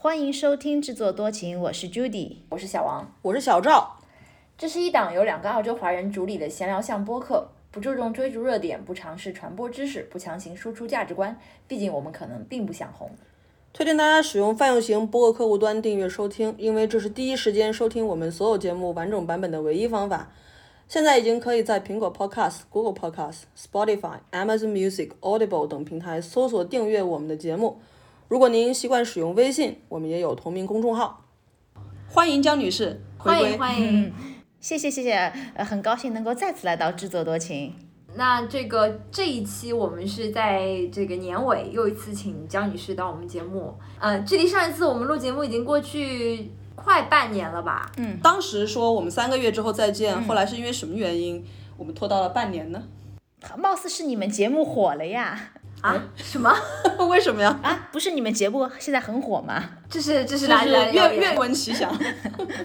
欢迎收听制作多情，我是 Judy，我是小王，我是小赵。这是一档由两个澳洲华人主理的闲聊向播客，不注重追逐热点，不尝试传播知识，不强行输出价值观。毕竟我们可能并不想红。推荐大家使用泛用型播客客户端订阅收听，因为这是第一时间收听我们所有节目完整版本的唯一方法。现在已经可以在苹果 Podcast、Google Podcast、Spotify、Amazon Music、Audible 等平台搜索订阅我们的节目。如果您习惯使用微信，我们也有同名公众号。欢迎江女士回归，欢迎欢迎。谢谢谢谢，呃，很高兴能够再次来到制作多情。那这个这一期我们是在这个年尾又一次请江女士到我们节目，呃，距离上一次我们录节目已经过去快半年了吧？嗯，当时说我们三个月之后再见，后来是因为什么原因我们拖到了半年呢？貌似是你们节目火了呀？啊？什么？为什么呀？啊，不是你们节目现在很火吗？这是这是就是哪里来的愿愿闻其详。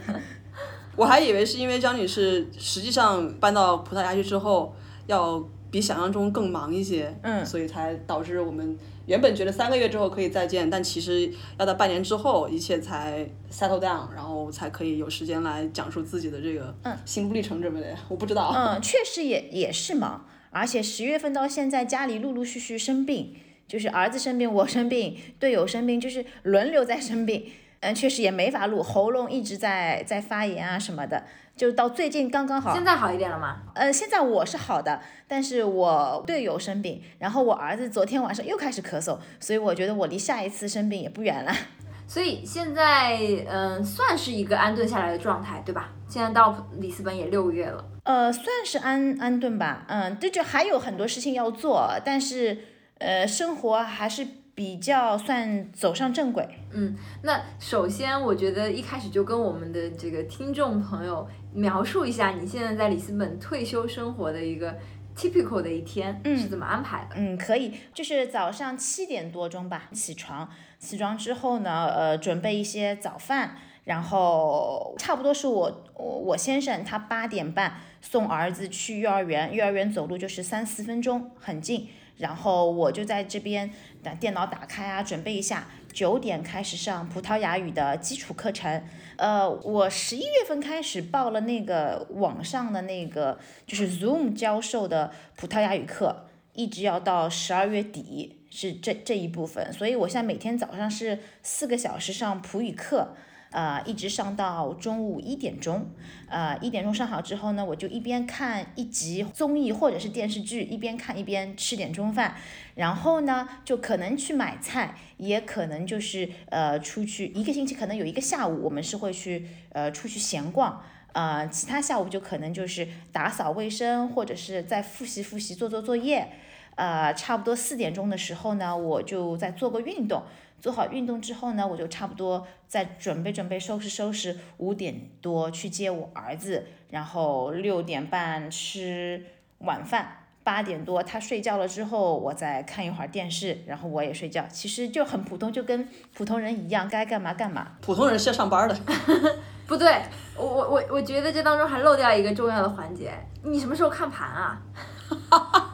我还以为是因为张女士实际上搬到葡萄牙去之后，要比想象中更忙一些，嗯所以才导致我们原本觉得三个月之后可以再见，但其实要到半年之后，一切才 settle down，然后才可以有时间来讲述自己的这个心路历程，之类的？我不知道。嗯，确实也也是忙，而且十月份到现在家里陆陆续续生病，就是儿子生病，我生病，队友生病，就是轮流在生病。嗯，确实也没法录，喉咙一直在在发炎啊什么的，就到最近刚刚好。现在好一点了吗？呃，现在我是好的，但是我队友生病，然后我儿子昨天晚上又开始咳嗽，所以我觉得我离下一次生病也不远了。所以现在嗯、算是一个安顿下来的状态，对吧？现在到里斯本也六个月了。呃，算是安安顿吧，嗯，这就还有很多事情要做，但是呃，生活还是比较算走上正轨。嗯，那首先我觉得一开始就跟我们的这个听众朋友描述一下你现在在里斯本退休生活的一个 typical 的一天是怎么安排的。嗯，可以，就是早上七点多钟吧起床，起床之后呢，呃，准备一些早饭，然后差不多是我我我先生他八点半送儿子去幼儿园，幼儿园走路就是三四分钟，很近。然后我就在这边把电脑打开啊，准备一下，九点开始上葡萄牙语的基础课程。呃，我十一月份开始报了那个网上的那个就是 Zoom 教授的葡萄牙语课，一直要到十二月底是这这一部分，所以我现在每天早上是四个小时上葡语课。呃，一直上到中午一点钟，呃，一点钟上好之后呢，我就一边看一集综艺或者是电视剧，一边看一边吃点中饭，然后呢，就可能去买菜，也可能就是呃出去一个星期可能有一个下午，我们是会去呃出去闲逛。呃，其他下午就可能就是打扫卫生，或者是再复习复习、做做作业。呃，差不多四点钟的时候呢，我就再做个运动。做好运动之后呢，我就差不多再准备准备收拾收拾，五点多去接我儿子，然后六点半吃晚饭，八点多他睡觉了之后，我再看一会儿电视，然后我也睡觉。其实就很普通，就跟普通人一样，该干嘛干嘛。普通人是要上班的，不对，我我我我觉得这当中还漏掉一个重要的环节，你什么时候看盘啊？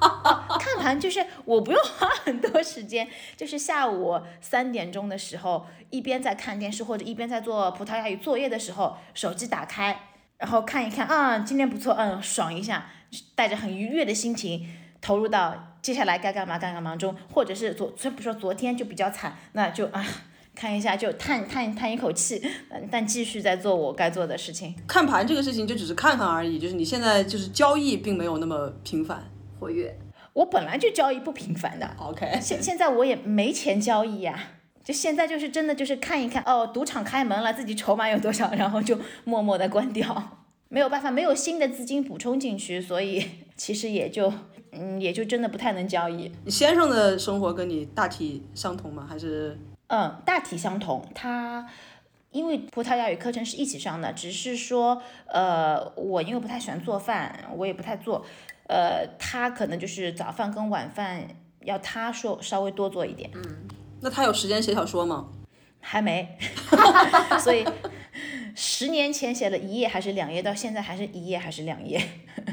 盘就是我不用花很多时间，就是下午三点钟的时候，一边在看电视或者一边在做葡萄牙语作业的时候，手机打开，然后看一看，啊，今天不错，嗯，爽一下，带着很愉悦的心情投入到接下来该干嘛该干嘛中，或者是昨，虽不说昨天就比较惨，那就啊。看一下就叹叹叹一口气，但继续在做我该做的事情。看盘这个事情就只是看看而已，就是你现在就是交易并没有那么频繁。活跃。我本来就交易不频繁的，OK，现现在我也没钱交易呀、就现在就是真的就是看一看哦，赌场开门了，自己筹码有多少，然后就默默的关掉，没有办法，没有新的资金补充进去，所以其实也就嗯也就真的不太能交易。你先生的生活跟你大体相同吗？还是嗯，大体相同。他因为葡萄牙语课程是一起上的，只是说，呃，我因为不太喜欢做饭，我也不太做，呃，他可能就是早饭跟晚饭要他说稍微多做一点，嗯那他有时间写小说吗？还没，所以十年前写了一页还是两页，到现在还是一页还是两页。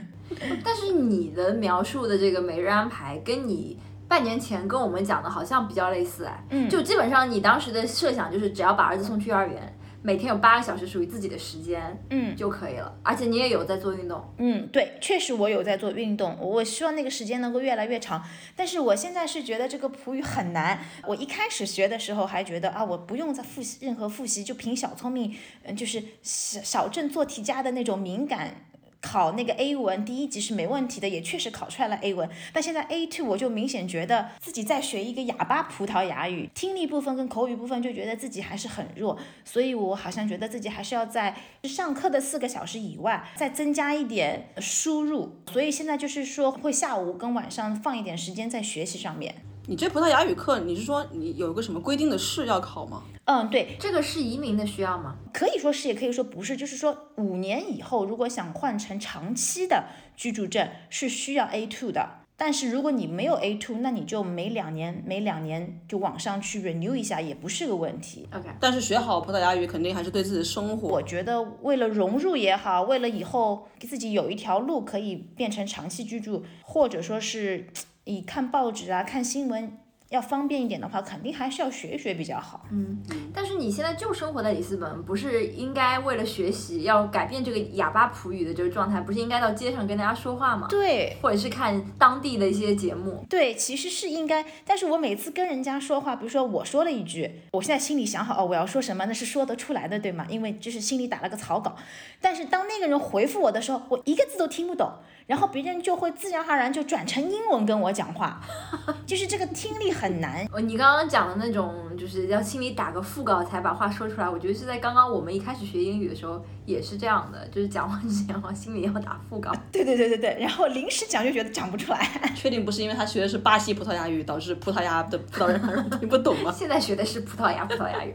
但是你的描述的这个每日安排，跟你半年前跟我们讲的好像比较类似哎，嗯就基本上你当时的设想就是只要把儿子送去幼儿园，每天有八个小时属于自己的时间嗯就可以了，而且你也有在做运动。嗯，对，确实我有在做运动，我希望那个时间能够越来越长。但是我现在是觉得这个普语很难。我一开始学的时候还觉得啊，我不用再复习任何复习，就凭小聪明，嗯，就是小小镇做题家的那种敏感。考那个 A 文第一级是没问题的，也确实考出来了 A 文。但现在 A two 我就明显觉得自己在学一个哑巴葡萄牙语，听力部分跟口语部分就觉得自己还是很弱，所以我好像觉得自己还是要在上课的四个小时以外再增加一点输入。所以现在就是说会下午跟晚上放一点时间在学习上面。你这葡萄牙语课，你是说你有一个什么规定的试要考吗？嗯，对，这个是移民的需要吗？可以说是，也可以说不是，就是说五年以后如果想换成长期的居住证是需要 A two 的。但是如果你没有 A two，那你就每两年每两年就往上去 renew 一下，也不是个问题。OK，但是学好葡萄牙语肯定还是对自己的生活。我觉得为了融入也好，为了以后给自己有一条路可以变成长期居住，或者说是以看报纸啊、看新闻要方便一点的话，肯定还是要学一学比较好。嗯，但是你现在就生活在里斯本，不是应该为了学习要改变这个哑巴普语的这个状态，不是应该到街上跟大家说话吗？对，或者是看当地的一些节目。对，其实是应该，但是我每次跟人家说话，比如说我说了一句，我现在心里想好哦，我要说什么，那是说得出来的，对吗？因为就是心里打了个草稿。但是当那个人回复我的时候，我一个字都听不懂，然后别人就会自然而然就转成英文跟我讲话，就是这个听力很难。呃，你刚刚讲的那种，就是要心里打个腹稿才把话说出来，我觉得是在刚刚我们一开始学英语的时候也是这样的，就是讲话之前往心里要打腹稿。对对对对对，然后临时讲就觉得讲不出来。确定不是因为他学的是巴西葡萄牙语，导致葡萄牙的葡萄牙人听不懂吗？现在学的是葡萄牙葡萄牙语。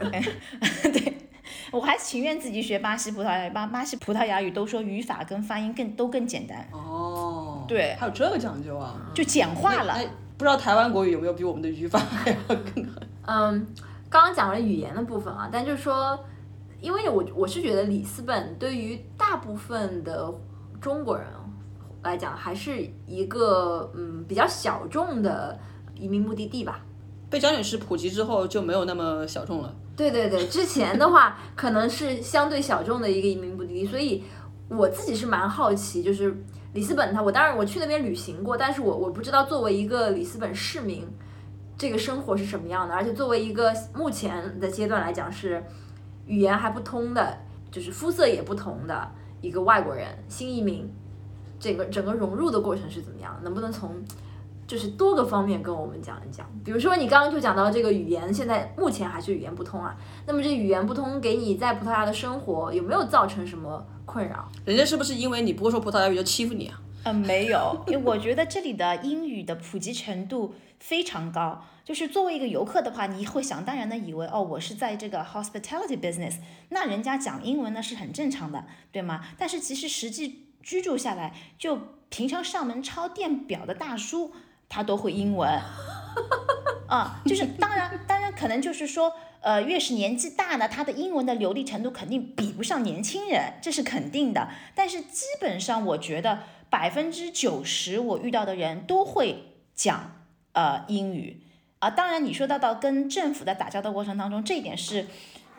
对，我还情愿自己学巴西葡萄牙语，巴巴西葡萄牙语都说语法跟发音更都更简单，哦，对还有这个讲究啊？就简化了那。不知道台湾国语有没有比我们的语法还要更好？嗯，刚刚讲了语言的部分啊，但就是说，因为我我是觉得里斯本对于大部分的中国人来讲，还是一个嗯比较小众的移民目的地吧。被蒋女士普及之后就没有那么小众了。对对对，之前的话可能是相对小众的一个移民目的地，所以我自己是蛮好奇，就是里斯本它，我当然我去那边旅行过，但是我我不知道作为一个里斯本市民，这个生活是什么样的，而且作为一个目前的阶段来讲是语言还不通的，就是肤色也不同的一个外国人新移民，整个整个融入的过程是怎么样？能不能从就是多个方面跟我们讲一讲，比如说你刚刚就讲到这个语言，现在目前还是语言不通啊。那么这语言不通给你在葡萄牙的生活有没有造成什么困扰？人家是不是因为你不会说葡萄牙语就欺负你啊？嗯，没有，因为我觉得这里的英语的普及程度非常高。就是作为一个游客的话，你会想当然的以为，哦，我是在这个 hospitality business，那人家讲英文呢是很正常的，对吗？但是其实实际居住下来，就平常上门抄电表的大叔，他都会英文。啊，就是当然，当然可能就是说，呃，越是年纪大呢，他的英文的流利程度肯定比不上年轻人，这是肯定的。但是基本上，我觉得百分之九十我遇到的人都会讲呃英语啊。当然，你说到到跟政府的打交道过程当中，这一点是，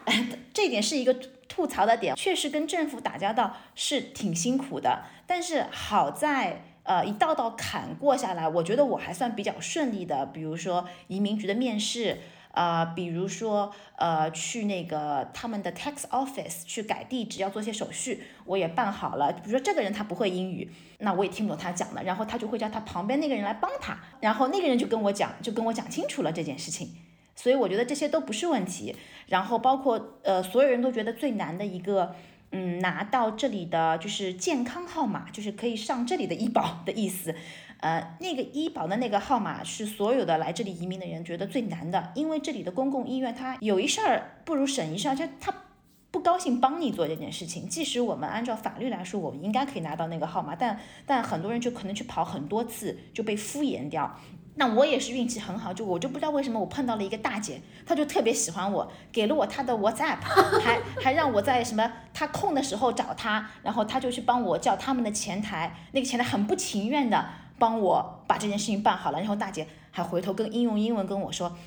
这一点是一个吐槽的点，确实跟政府打交道是挺辛苦的。但是好在。呃，一道道坎过下来，我觉得我还算比较顺利的。比如说移民局的面试，啊，比如说呃去那个他们的 tax office 去改地址要做些手续，我也办好了。比如说这个人他不会英语，那我也听不懂他讲的，然后他就会叫他旁边那个人来帮他，然后那个人就跟我讲，就跟我讲清楚了这件事情。所以我觉得这些都不是问题。然后包括呃所有人都觉得最难的一个。嗯，拿到这里的就是健康号码，就是可以上这里的医保的意思。呃，那个医保的那个号码是所有的来这里移民的人觉得最难的，因为这里的公共医院它有一事儿不如省一事儿，就他不高兴帮你做这件事情。即使我们按照法律来说，我们应该可以拿到那个号码，但但很多人就可能去跑很多次就被敷衍掉。那我也是运气很好，就我就不知道为什么我碰到了一个大姐，她就特别喜欢我，给了我她的 WhatsApp，还还让我在什么她空的时候找她，然后她就去帮我叫他们的前台，那个前台很不情愿的帮我把这件事情办好了，然后大姐还回头跟英用英文跟我说，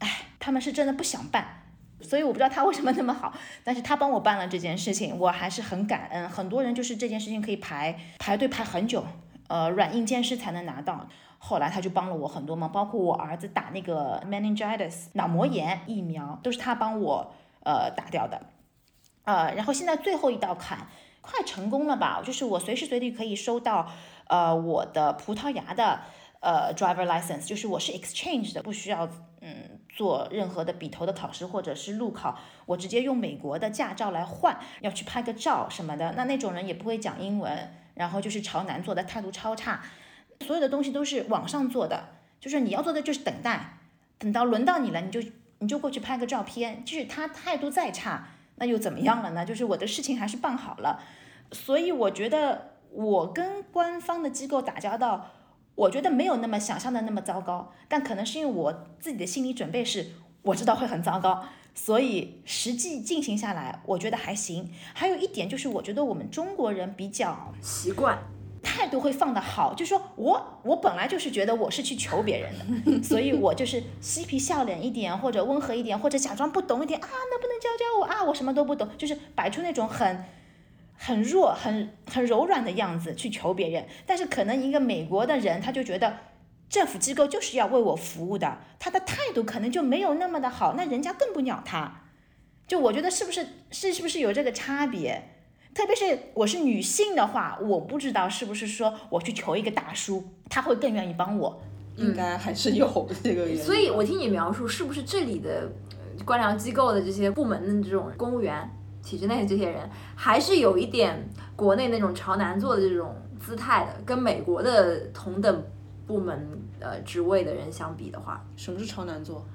哎，他们是真的不想办。所以我不知道她为什么那么好，但是她帮我办了这件事情，我还是很感恩。很多人就是这件事情可以排排队排很久，呃，软硬兼施才能拿到。后来他就帮了我很多忙，包括我儿子打那个 meningitis 脑膜炎疫苗，都是他帮我呃打掉的。呃，然后现在最后一道坎快成功了吧？就是我随时随地可以收到呃我的葡萄牙的呃 driver license，就是我是 exchange 的，不需要嗯。做任何的笔头的考试或者是路考，我直接用美国的驾照来换，要去拍个照什么的，那那种人也不会讲英文，然后就是朝南做的态度超差，所有的东西都是网上做的，就是你要做的就是等待，等到轮到你了，你就你就过去拍个照片，就是他态度再差，那又怎么样了呢？就是我的事情还是办好了，所以我觉得我跟官方的机构打交道。我觉得没有那么想象的那么糟糕，但可能是因为我自己的心理准备是我知道会很糟糕，所以实际进行下来，我觉得还行。还有一点就是，我觉得我们中国人比较习惯，态度会放的好，就说我我本来就是觉得我是去求别人的，所以我就是嬉皮笑脸一点，或者温和一点，或者假装不懂一点啊，能不能教教我啊？我什么都不懂，就是摆出那种很。很弱、很很柔软的样子去求别人，但是可能一个美国的人他就觉得政府机构就是要为我服务的，他的态度可能就没有那么的好，那人家更不鸟他。就我觉得是不是是是不是有这个差别？特别是我是女性的话，我不知道是不是说我去求一个大叔，他会更愿意帮我。应该还是有这个原因。所以我听你描述，是不是这里的官僚机构的这些部门的这种公务员？体制内的这些人还是有一点国内那种朝南做的这种姿态的，跟美国的同等部门呃职位的人相比的话，什么是朝南做？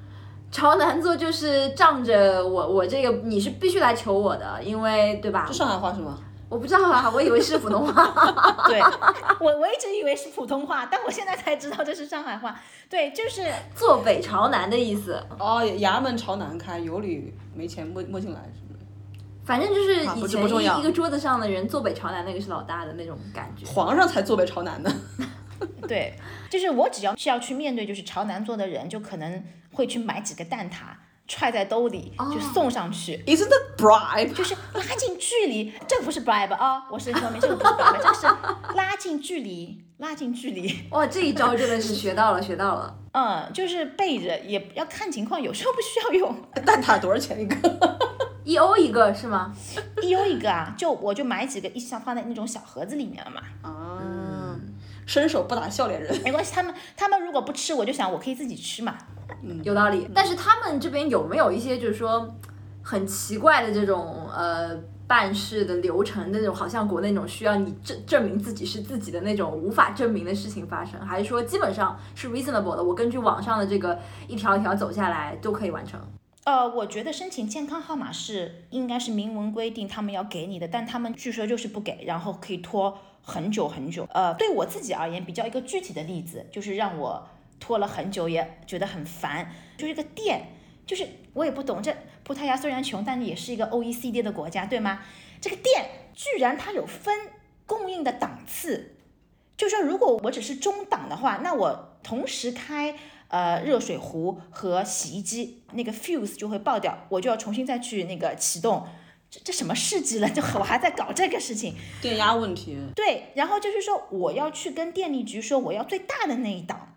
朝南坐就是仗着我我这个你是必须来求我的，因为对吧？是上海话是吗？我不知道啊，我以为是普通话。对，我我一直以为是普通话，但我现在才知道这是上海话。对，就是坐北朝南的意思。哦，衙门朝南开，有理没钱摸摸进来。反正就是以前一个桌子上的人坐北朝南，那个是老大的那种感觉。皇上才坐北朝南呢。对，就是我只要是要去面对就是朝南坐的人，就可能会去买几个蛋挞，揣在兜里就送上去。Isn't that bribe？就是拉近距离，这不是 bribe 啊，我是说明这个不是 bribe，这是拉近距离，拉近距离。哇，这一招真的是学到了，学到了。嗯，就是背着也要看情况，有时候不需要用。蛋挞多少钱一个？一欧一个是吗？一欧一个啊，就我就买几个，一箱放在那种小盒子里面了嘛。啊，伸手不打笑脸人。没关系，他们他们如果不吃，我就想我可以自己吃嘛。嗯，有道理。但是他们这边有没有一些就是说很奇怪的这种呃办事的流程那种，好像国内那种需要你证证明自己是自己的那种无法证明的事情发生？还是说基本上是 reasonable 的？我根据网上的这个一条一条走下来都可以完成。呃，我觉得申请健康号码是应该是明文规定他们要给你的，但他们据说就是不给，然后可以拖很久很久。呃，对我自己而言，比较一个具体的例子，就是让我拖了很久，也觉得很烦。就是一个店，就是我也不懂，这葡萄牙虽然穷，但也是一个 OECD 的国家，对吗？这个店居然它有分供应的档次，就说如果我只是中档的话，那我同时开。呃，热水壶和洗衣机那个 fuse 就会爆掉，我就要重新再去那个启动，这这什么世纪了？就我还在搞这个事情，电压问题。对，然后就是说我要去跟电力局说我要最大的那一档，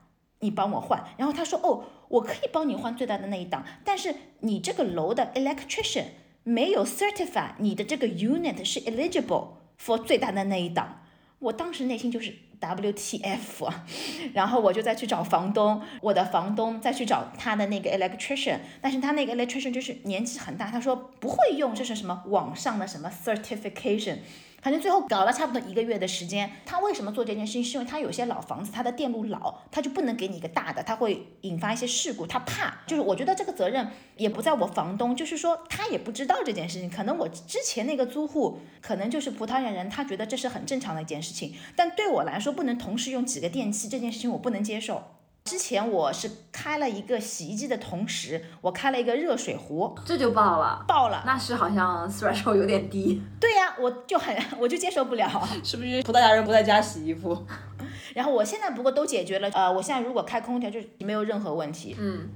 你帮我换。然后他说哦，我可以帮你换最大的那一档，但是你这个楼的 electrician 没有 certify 你的这个 unit 是 eligible for 最大的那一档。我当时内心就是。WTF，然后我就再去找房东，我的房东再去找他的那个 electrician，但是他那个 electrician 就是年纪很大，他说不会用，这是什么网上的什么 certification。反正最后搞了差不多一个月的时间。他为什么做这件事情？是因为他有些老房子，他的电路老，他就不能给你一个大的，他会引发一些事故，他怕。就是我觉得这个责任也不在我房东，就是说他也不知道这件事情。可能我之前那个租户可能就是葡萄牙人，他觉得这是很正常的一件事情。但对我来说，不能同时用几个电器这件事情，我不能接受。之前我是开了一个洗衣机的同时，我开了一个热水壶，这就爆了，爆了，那是好像 threshold 有点低。对呀，我就很我就接受不了，是不是葡萄牙人不在家洗衣服？然后我现在不过都解决了，呃，我现在如果开空调就没有任何问题。嗯，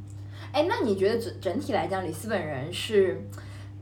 哎，那你觉得整整体来讲，里斯本人是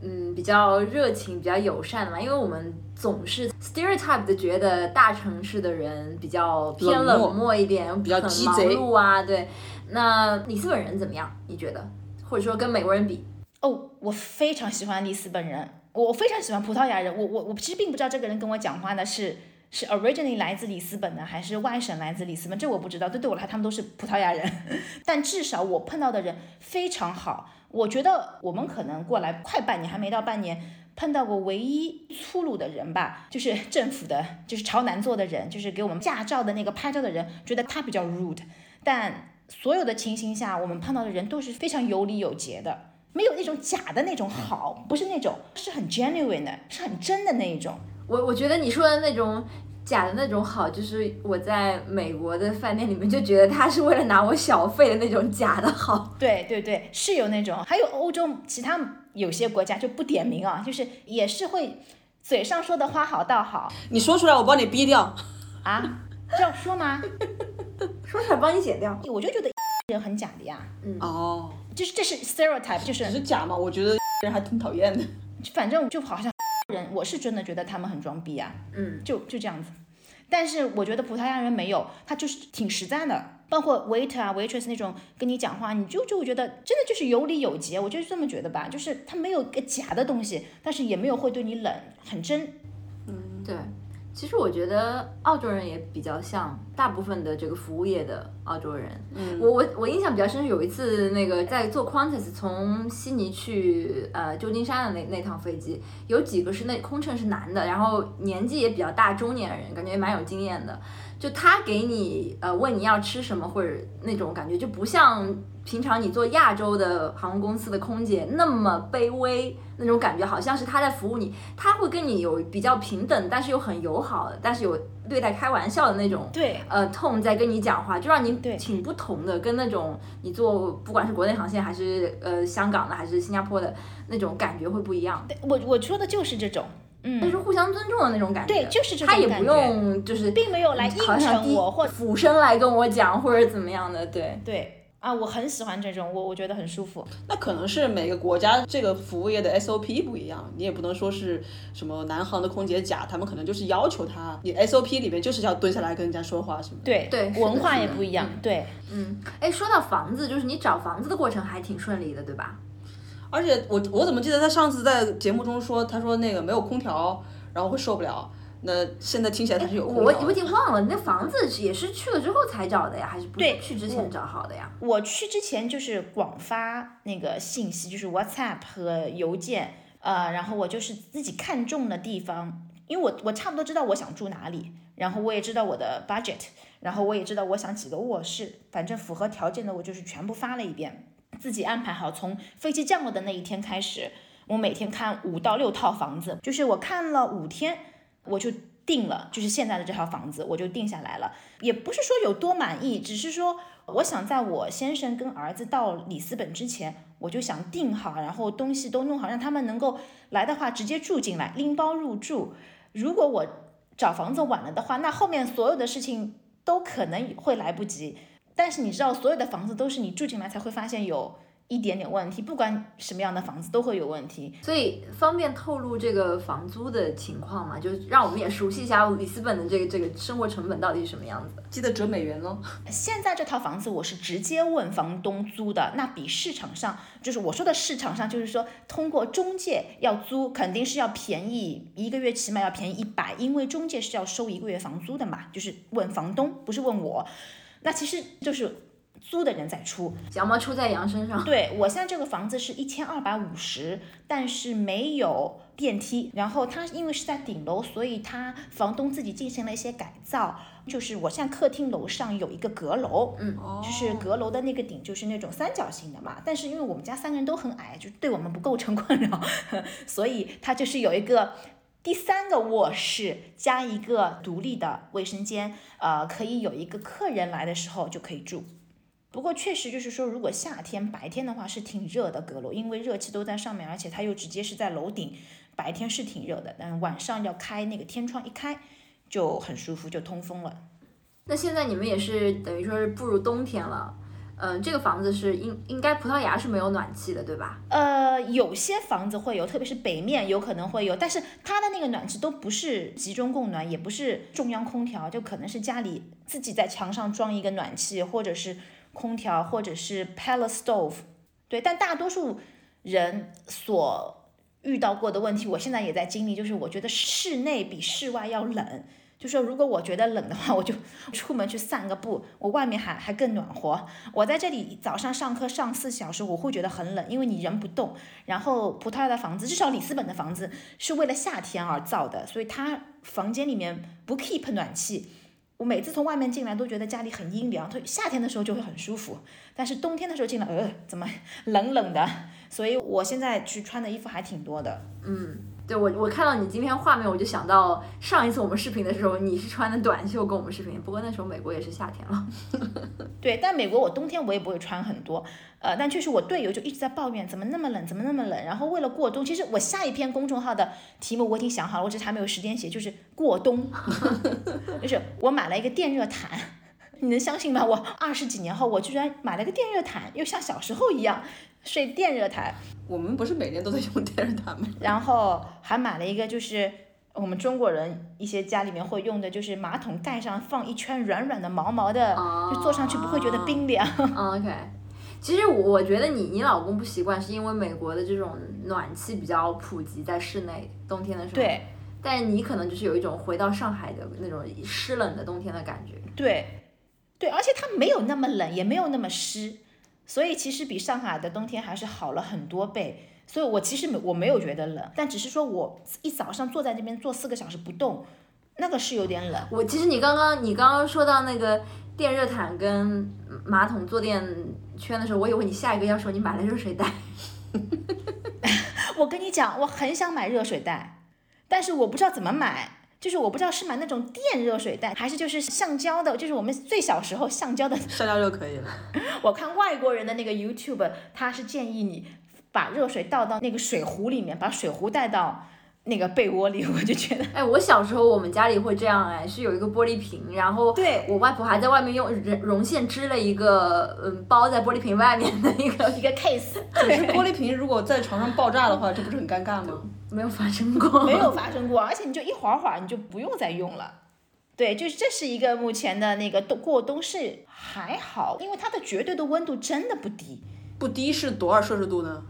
嗯比较热情、比较友善的吗？因为我们总是 stereotype 的觉得大城市的人比较偏冷漠一点，比较很忙鸡贼碌啊。对，那里斯本人怎么样？你觉得？或者说跟美国人比？哦，我非常喜欢里斯本人，我非常喜欢葡萄牙人。我我我其实并不知道这个人跟我讲话呢是是 originally 来自里斯本的，还是外省来自里斯本，这我不知道。这对我来说，他们都是葡萄牙人。但至少我碰到的人非常好。我觉得我们可能过来快半年，还没到半年，碰到过唯一粗鲁的人吧，就是政府的，就是朝南坐的人，就是给我们驾照的那个拍照的人，觉得他比较 rude。但所有的情形下，我们碰到的人都是非常有礼有节的。没有那种假的那种好，不是那种，是很 genuine 的，是很真的那一种。我我觉得你说的那种假的那种好，就是我在美国的饭店里面就觉得他是为了拿我小费的那种假的好。对对对，是有那种，还有欧洲其他有些国家就不点名啊，就是也是会嘴上说的花好道好你说出来，我帮你逼掉。啊，这样说吗？说出来帮你剪掉。我就觉得 人很假的呀，嗯哦，就是这是 stereotype，就只是是假嘛？我觉得人还挺讨厌的。反正就好像人，我是真的觉得他们很装逼啊，嗯，就就这样子。但是我觉得葡萄牙人没有，他就是挺实在的，包括 waiter 啊 waitress 那种跟你讲话，你就就会觉得真的就是有礼有节，我就是这么觉得吧，就是他没有个假的东西，但是也没有会对你冷，很真。嗯对。其实我觉得澳洲人也比较像大部分的这个服务业的澳洲人。嗯，我我我印象比较深是有一次那个在坐 Qantas 从悉尼去呃旧金山的那那趟飞机，有几个是那空乘是男的，然后年纪也比较大，中年人，感觉也蛮有经验的。就他给你呃问你要吃什么或者那种感觉，就不像平常你做亚洲的航空公司的空姐那么卑微那种感觉，好像是他在服务你，他会跟你有比较平等，但是又很友好的，但是有略带开玩笑的那种。对，呃，tone 在跟你讲话，就让你挺不同的，跟那种你做不管是国内航线还是呃香港的还是新加坡的那种感觉会不一样，我我说的就是这种，嗯，就是互相尊重的那种感觉。对，就是这种他也不，用就是并没有来应承我或俯身来跟我讲或者怎么样的，对。对啊，我很喜欢这种，我我觉得很舒服。那可能是每个国家这个服务业的 SOP 不一样，你也不能说是什么南航的空姐假，他们可能就是要求他，你 SOP 里面就是要蹲下来跟人家说话什么的。对对文化也不一样，对。嗯，哎，说到房子，就是你找房子的过程还挺顺利的，对吧？而且我我怎么记得他上次在节目中说，他说那个没有空调，然后会受不了。那现在听起来它是有。我我已经忘了，那房子也是去了之后才找的呀，还是不是对去之前找好的呀？我去之前就是广发那个信息，就是 WhatsApp 和邮件，呃，然后我就是自己看中的地方，因为我我差不多知道我想住哪里，然后我也知道我的 budget，然后我也知道我想几个卧室，反正符合条件的我就是全部发了一遍，自己安排好，从飞机降落的那一天开始，我每天看五到六套房子，就是我看了五天，我就定了，就是现在的这套房子，我就定下来了。也不是说有多满意，只是说我想在我先生跟儿子到里斯本之前，我就想定好，然后东西都弄好，让他们能够来的话直接住进来，拎包入住。如果我找房子晚了的话，那后面所有的事情都可能会来不及。但是你知道，所有的房子都是你住进来才会发现有一点点问题，不管什么样的房子都会有问题。所以方便透露这个房租的情况嘛？就是让我们也熟悉一下里斯本的这个这个生活成本到底是什么样子的。记得折美元喽。现在这套房子我是直接问房东租的，那比市场上就是我说的市场上，就是说通过中介要租，肯定是要便宜一个月，起码要便宜一百，因为中介是要收一个月房租的嘛，就是问房东，不是问我。那其实就是租的人在出，羊毛出在羊身上。对我现在这个房子是一千二百五十，但是没有电梯。然后它因为是在顶楼，所以它房东自己进行了一些改造。就是我现在客厅楼上有一个阁楼，嗯，就是阁楼的那个顶就是那种三角形的嘛。但是因为我们家三个人都很矮，就对我们不构成困扰，所以它就是有一个。第三个卧室加一个独立的卫生间，呃，可以有一个客人来的时候就可以住。不过确实就是说，如果夏天白天的话是挺热的阁楼，因为热气都在上面，而且它又直接是在楼顶，白天是挺热的。但晚上要开那个天窗，一开就很舒服，就通风了。那现在你们也是等于说是步入冬天了，嗯，这个房子是应应该葡萄牙是没有暖气的，对吧？呃，有些房子会有，特别是北面有可能会有，但是它的那个暖气都不是集中供暖，也不是中央空调，就可能是家里自己在墙上装一个暖气，或者是空调，或者是 pellet stove。对，但大多数人所遇到过的问题，我现在也在经历，就是我觉得室内比室外要冷。就说如果我觉得冷的话，我就出门去散个步，我外面还还更暖和。我在这里早上上课上四小时，我会觉得很冷，因为你人不动。然后葡萄牙的房子，至少里斯本的房子是为了夏天而造的，所以它房间里面不 keep 暖气。我每次从外面进来都觉得家里很阴凉，它夏天的时候就会很舒服，但是冬天的时候进来，呃，怎么 冷冷的？所以我现在去穿的衣服还挺多的。嗯。对我，我看到你今天画面，我就想到上一次我们视频的时候，你是穿的短袖跟我们视频。不过那时候美国也是夏天了。对，但美国我冬天我也不会穿很多，呃，但确实我队友就一直在抱怨怎么那么冷，怎么那么冷。然后为了过冬，其实我下一篇公众号的题目我已经想好了，我只是还没有时间写，就是过冬，就是我买了一个电热毯，你能相信吗？我二十几年后我居然买了个电热毯，又像小时候一样睡电热毯。我们不是每年都在用电热毯吗？然后还买了一个，就是我们中国人一些家里面会用的，就是马桶盖上放一圈软软的毛毛的，就坐上去不会觉得冰凉。OK，其实我觉得你你老公不习惯，是因为美国的这种暖气比较普及在室内，冬天的时候。对。但你可能就是有一种回到上海的那种湿冷的冬天的感觉。对，对，而且它没有那么冷，也没有那么湿。所以其实比上海的冬天还是好了很多倍，所以我其实没我没有觉得冷，但只是说我一早上坐在这边坐四个小时不动，那个是有点冷。我其实你刚刚你刚刚说到那个电热毯跟马桶坐垫圈的时候，我以为你下一个要说你买了热水袋。我跟你讲，我很想买热水袋，但是我不知道怎么买。就是我不知道是买那种电热水袋，还是就是橡胶的，就是我们最小时候橡胶的，橡胶就可以了。我看外国人的那个 YouTube，他是建议你把热水倒到那个水壶里面，把水壶带到那个被窝里。我就觉得，哎，我小时候我们家里会这样，哎，是有一个玻璃瓶，然后对我外婆还在外面用绒绒线织了一个，嗯，包在玻璃瓶外面的一个 一个 case。可是玻璃瓶如果在床上爆炸的话，这不是很尴尬吗？没有发生过，没有发生过，而且你就一会儿会儿你就不用再用了。对，就是这是一个目前的那个冬过冬是还好，因为它的绝对的温度真的不低。不低是多少摄氏度呢？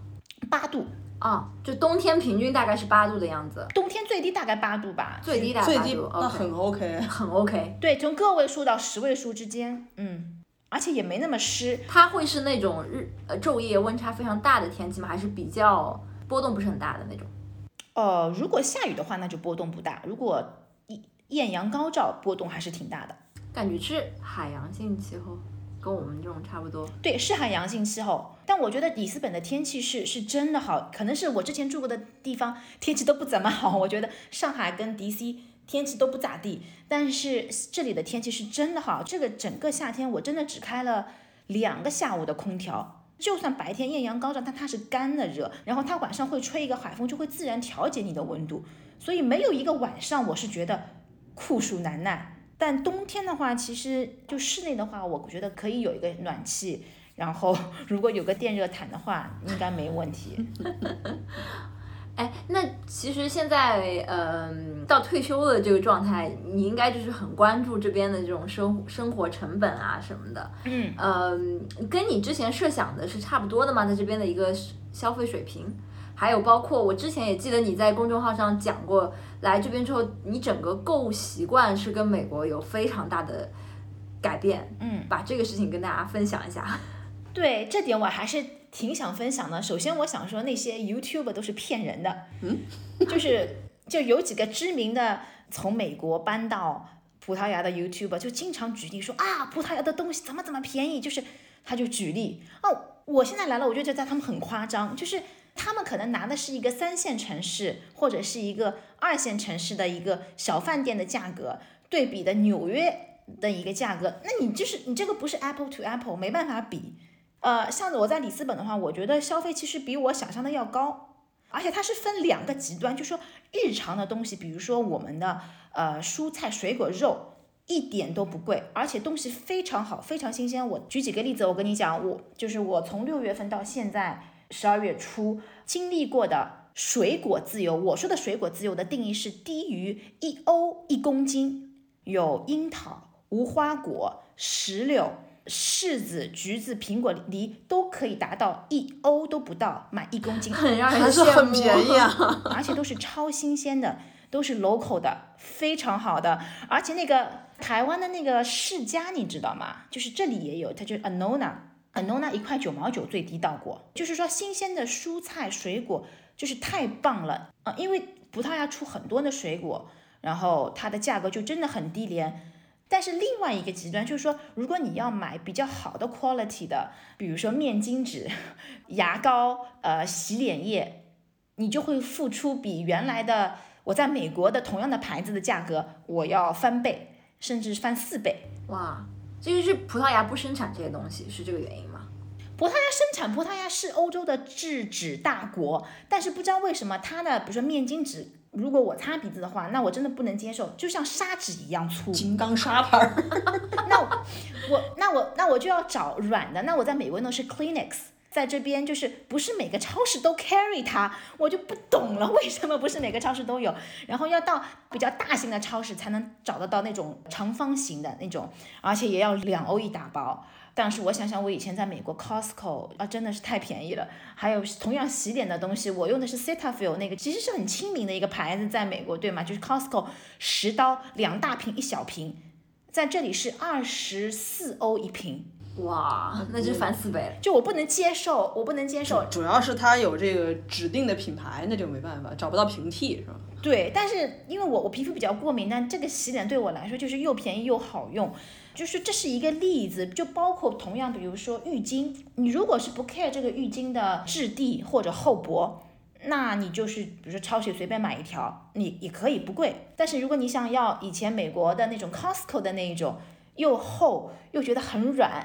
八度啊，就冬天平均大概是八度的样子。冬天最低大概八度吧，最低大概八度那很 OK，很 OK。对，从个位数到十位数之间，嗯，而且也没那么湿。它会是那种日呃昼夜温差非常大的天气吗？还是比较波动不是很大的那种？呃，如果下雨的话，那就波动不大；如果艳阳高照，波动还是挺大的。感觉是海洋性气候，跟我们这种差不多。对，是海洋性气候。但我觉得里斯本的天气是是真的好，可能是我之前住过的地方天气都不怎么好。我觉得上海跟 DC 天气都不咋地，但是这里的天气是真的好。这个整个夏天我真的只开了两个下午的空调。就算白天艳阳高照，但它是干的热，然后它晚上会吹一个海风，就会自然调节你的温度，所以没有一个晚上我是觉得酷暑难耐。但冬天的话，其实就室内的话，我觉得可以有一个暖气，然后 如果有个电热毯的话，应该没问题。哎，那其实现在，嗯，到退休的这个状态，你应该就是很关注这边的这种生生活成本啊什么的。嗯，嗯，跟你之前设想的是差不多的吗？在这边的一个消费水平，还有包括我之前也记得你在公众号上讲过，来这边之后，你整个购物习惯是跟美国有非常大的改变。嗯，把这个事情跟大家分享一下。对，这点我还是。挺想分享的。首先，我想说那些 YouTube 都是骗人的。嗯，就是就有几个知名的从美国搬到葡萄牙的 YouTube，就经常举例说啊，葡萄牙的东西怎么怎么便宜。就是他就举例哦，我现在来了，我就觉得他们很夸张。就是他们可能拿的是一个三线城市或者是一个二线城市的一个小饭店的价格对比的纽约的一个价格，那你就是你这个不是 Apple to Apple，没办法比。呃，像我在里斯本的话，我觉得消费其实比我想象的要高，而且它是分两个极端，就说日常的东西，比如说我们的呃蔬菜、水果、肉，一点都不贵，而且东西非常好，非常新鲜。我举几个例子，我跟你讲，我就是我从六月份到现在十二月初经历过的水果自由。我说的水果自由的定义是低于一欧一公斤，有樱桃、无花果、石榴、柿子、橘子、苹果、梨都可以达到一欧都不到买一公斤，很让人还是羡很慕便宜啊。而且都是超新鲜的，都是 local 的，非常好的。而且那个台湾的那个世家，你知道吗？就是这里也有，它就是 Anona。Anona 一块九毛九最低到过，就是说新鲜的蔬菜水果就是太棒了啊、因为葡萄牙出很多的水果，然后它的价格就真的很低廉。但是另外一个极端就是说，如果你要买比较好的 quality 的，比如说面巾纸、牙膏、呃洗脸液，你就会付出比原来的我在美国的同样的牌子的价格，我要翻倍，甚至翻四倍。哇，这就是葡萄牙不生产这些东西，是这个原因吗？葡萄牙生产，葡萄牙是欧洲的制纸大国，但是不知道为什么它的，比如说面巾纸，如果我擦鼻子的话，那我真的不能接受，就像砂纸一样粗。金刚砂牌儿，那我我那我那我就要找软的，那我在美国用的是 Kleenex，在这边就是不是每个超市都 carry 它，我就不懂了，为什么不是每个超市都有？然后要到比较大型的超市才能找得到那种长方形的那种，而且也要两欧一打包。但是我想想，我以前在美国 Costco 啊，真的是太便宜了。还有同样洗脸的东西，我用的是 Cetaphil 那个，其实是很亲民的一个牌子，在美国对吗？就是 Costco 十刀两大瓶一小瓶，在这里是二十四欧一瓶，哇，那是翻四倍了。就我不能接受，我不能接受。主要是它有这个指定的品牌，那就没办法，找不到平替是吧？对，但是因为我我皮肤比较过敏，但这个洗脸对我来说就是又便宜又好用，就是这是一个例子，就包括同样，比如说浴巾，你如果是不 care 这个浴巾的质地或者厚薄，那你就是比如说超市随便买一条，你也可以不贵。但是如果你想要以前美国的那种 Costco 的那一种，又厚又觉得很软，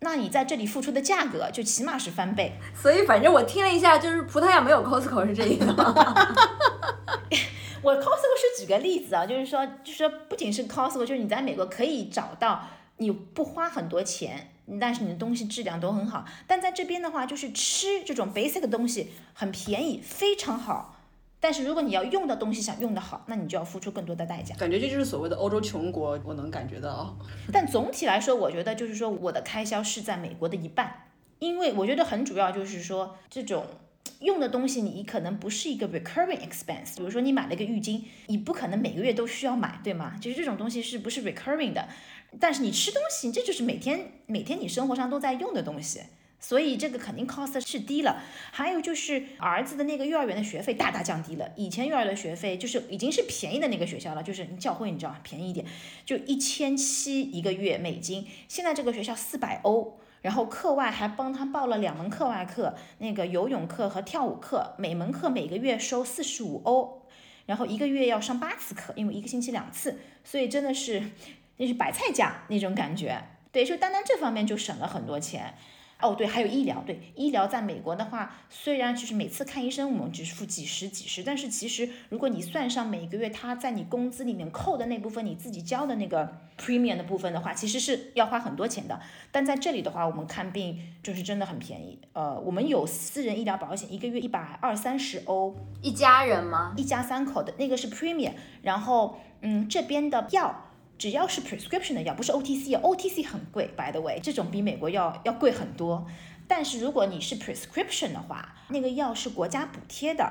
那你在这里付出的价格就起码是翻倍。所以反正我听了一下，就是葡萄牙没有 Costco 是这意思吗？我 Costco 是举个例子啊，就是说，就是说不仅是 Costco，就是你在美国可以找到你不花很多钱，但是你的东西质量都很好。但在这边的话，就是吃这种 basic 的东西很便宜，非常好。但是如果你要用的东西想用得好，那你就要付出更多的代价。感觉这就是所谓的欧洲穷国，我能感觉到。但总体来说，我觉得就是说我的开销是在美国的一半，因为我觉得很主要就是说这种用的东西你可能不是一个 recurring expense，比如说你买了一个浴巾，你不可能每个月都需要买，对吗？就是这种东西是不是 recurring 的？但是你吃东西，这就是每天每天你生活上都在用的东西。所以这个肯定 cost 是低了，还有就是儿子的那个幼儿园的学费大大降低了。以前幼儿园的学费就是已经是便宜的那个学校了，就是你教会你知道便宜一点，就一千七一个月美金。现在这个学校四百欧，然后课外还帮他报了两门课外课，那个游泳课和跳舞课，每门课每个月收四十五欧，然后一个月要上八次课，因为一个星期两次，所以真的是那是白菜价那种感觉。对，就单单这方面就省了很多钱。哦，对，还有医疗。对，医疗在美国的话，虽然就是每次看医生我们只是付几十几十，但是其实如果你算上每个月他在你工资里面扣的那部分，你自己交的那个 premium 的部分的话，其实是要花很多钱的。但在这里的话，我们看病就是真的很便宜。呃，我们有私人医疗保险，一个月一百二三十欧，一家人吗？一家三口的那个是 premium。然后，嗯，这边的药。只要是 prescription 的药，不是 OTC，OTC 很贵，by the way，这种比美国要要贵很多。但是如果你是 prescription 的话，那个药是国家补贴的。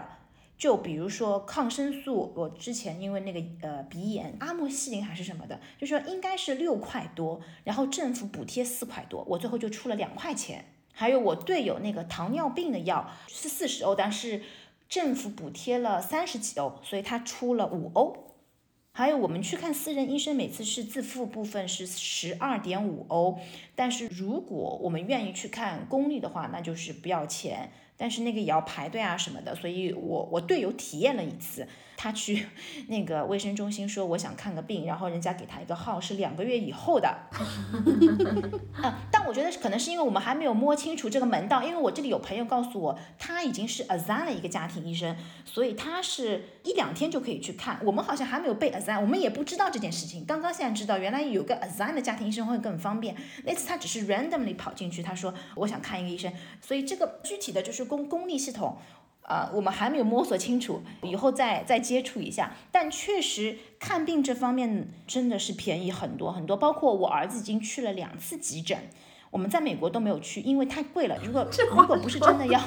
就比如说抗生素，我之前因为那个呃鼻炎，阿莫西林还是什么的，就说应该是六块多，然后政府补贴四块多，我最后就出了两块钱。还有我队友那个糖尿病的药是四十欧，但是政府补贴了三十几欧，所以他出了五欧。还有我们去看私人医生，每次是自付部分是十二点五欧，但是如果我们愿意去看公立的话，那就是不要钱，但是那个也要排队啊什么的，所以我我队友体验了一次，他去 那个卫生中心说我想看个病，然后人家给他一个号是两个月以后的，嗯，但我觉得可能是因为我们还没有摸清楚这个门道，因为我这里有朋友告诉我他已经是 assign 了一个家庭医生，所以他是一两天就可以去看，我们好像还没有被 assign，我们也不知道这件事情，刚刚现在知道原来有个 assign 的家庭医生会更方便，那次他只是 randomly 跑进去，他说我想看一个医生，所以这个具体的就是。公公立系统，呃，我们还没有摸索清楚，以后再再接触一下。但确实看病这方面真的是便宜很多很多，包括我儿子已经去了两次急诊，我们在美国都没有去，因为太贵了。如果如果不是真的要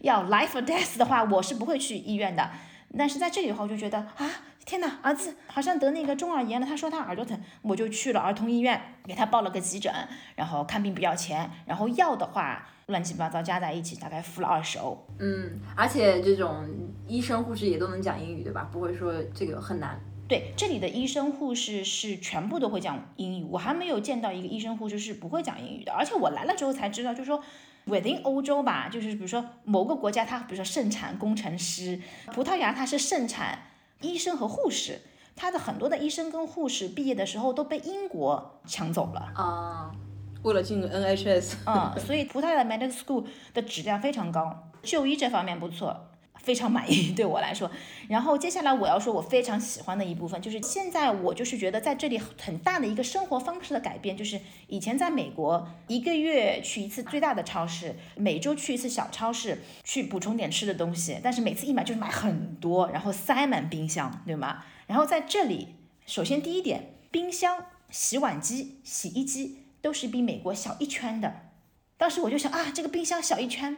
要 life or death 的话，我是不会去医院的。但是在这里的话，我就觉得啊，天哪，儿子好像得那个中耳炎了，他说他耳朵疼，我就去了儿童医院，给他报了个急诊，然后看病不要钱，然后药的话。乱七八糟加在一起，大概付了二十欧。嗯，而且这种医生护士也都能讲英语，对吧？不会说这个很难。对，这里的医生护士是全部都会讲英语，我还没有见到一个医生护士是不会讲英语的。而且我来了之后才知道，就是说，within 欧洲吧，就是比如说某个国家，它比如说盛产工程师，葡萄牙它是盛产医生和护士，它的很多的医生跟护士毕业的时候都被英国抢走了。啊。为了进入 NHS，嗯，所以葡萄牙的 medical school 的质量非常高，就医这方面不错，非常满意 对我来说。然后接下来我要说我非常喜欢的一部分，就是现在我就是觉得在这里很大的一个生活方式的改变，就是以前在美国一个月去一次最大的超市，每周去一次小超市去补充点吃的东西，但是每次一买就是买很多，然后塞满冰箱，对吗？然后在这里，首先第一点，冰箱、洗碗机、洗衣机。都是比美国小一圈的，当时我就想啊，这个冰箱小一圈，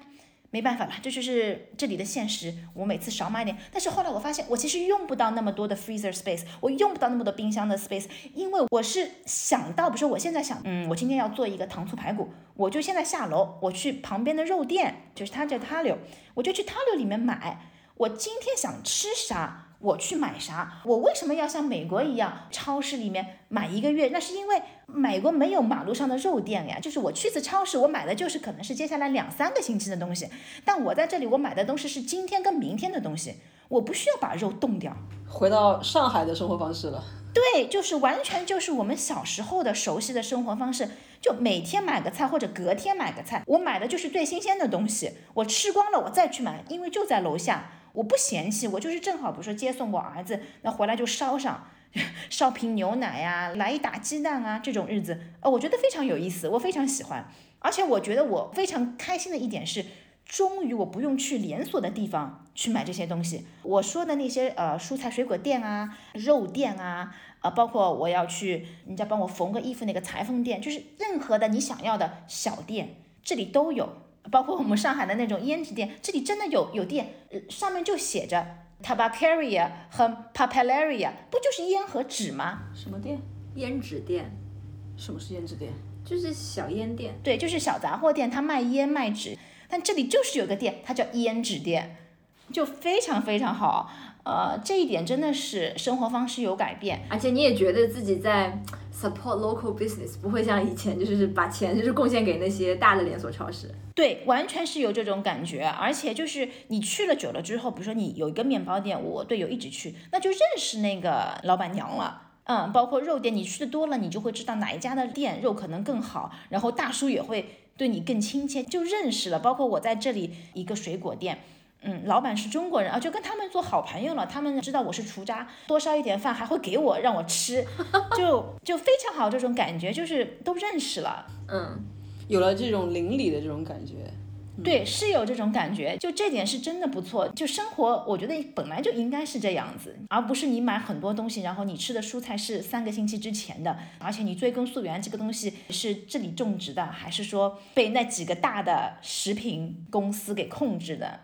没办法了，这就是这里的现实。我每次少买点，但是后来我发现，我其实用不到那么多的 freezer space，我用不到那么多冰箱的 space，因为我是想到，比如说我现在想，嗯，我今天要做一个糖醋排骨，我就现在下楼，我去旁边的肉店，就是他叫 t a l o 我就去 t a l o 里面买，我今天想吃啥。我去买啥？我为什么要像美国一样，超市里面买一个月？那是因为美国没有马路上的肉店呀。就是我去次超市，我买的就是可能是接下来两三个星期的东西。但我在这里，我买的东西是今天跟明天的东西，我不需要把肉冻掉。回到上海的生活方式了。对，就是完全就是我们小时候的熟悉的生活方式，就每天买个菜或者隔天买个菜，我买的就是最新鲜的东西，我吃光了我再去买，因为就在楼下。我不嫌弃，我就是正好，比如说接送我儿子，那回来就烧上，烧瓶牛奶呀，来一打鸡蛋啊，这种日子，呃，我觉得非常有意思，我非常喜欢。而且我觉得我非常开心的一点是，终于我不用去连锁的地方去买这些东西。我说的那些呃蔬菜水果店啊、肉店啊，呃，包括我要去人家帮我缝个衣服那个裁缝店，就是任何的你想要的小店，这里都有。包括我们上海的那种胭脂店，这里真的有有店，上面就写着 Tabacaria 和 Papelaria，不就是烟和纸吗？什么店？胭脂店。什么是胭脂店？就是小烟店。对，就是小杂货店，它卖烟卖纸。但这里就是有个店，它叫胭脂店，就非常非常好。呃，这一点真的是生活方式有改变，而且你也觉得自己在 support local business，不会像以前就是把钱就是贡献给那些大的连锁超市。对，完全是有这种感觉，而且就是你去了久了之后，比如说你有一个面包店，我队友一直去，那就认识那个老板娘了。嗯，包括肉店，你去的多了，你就会知道哪一家的店肉可能更好，然后大叔也会对你更亲切，就认识了。包括我在这里一个水果店。嗯，老板是中国人啊，就跟他们做好朋友了。他们知道我是厨渣，多烧一点饭还会给我让我吃，就就非常好。这种感觉就是都认识了，嗯，有了这种邻里的这种感觉。对，是有这种感觉，就这点是真的不错。就生活，我觉得本来就应该是这样子，而不是你买很多东西，然后你吃的蔬菜是三个星期之前的，而且你追根溯源，这个东西是这里种植的，还是说被那几个大的食品公司给控制的？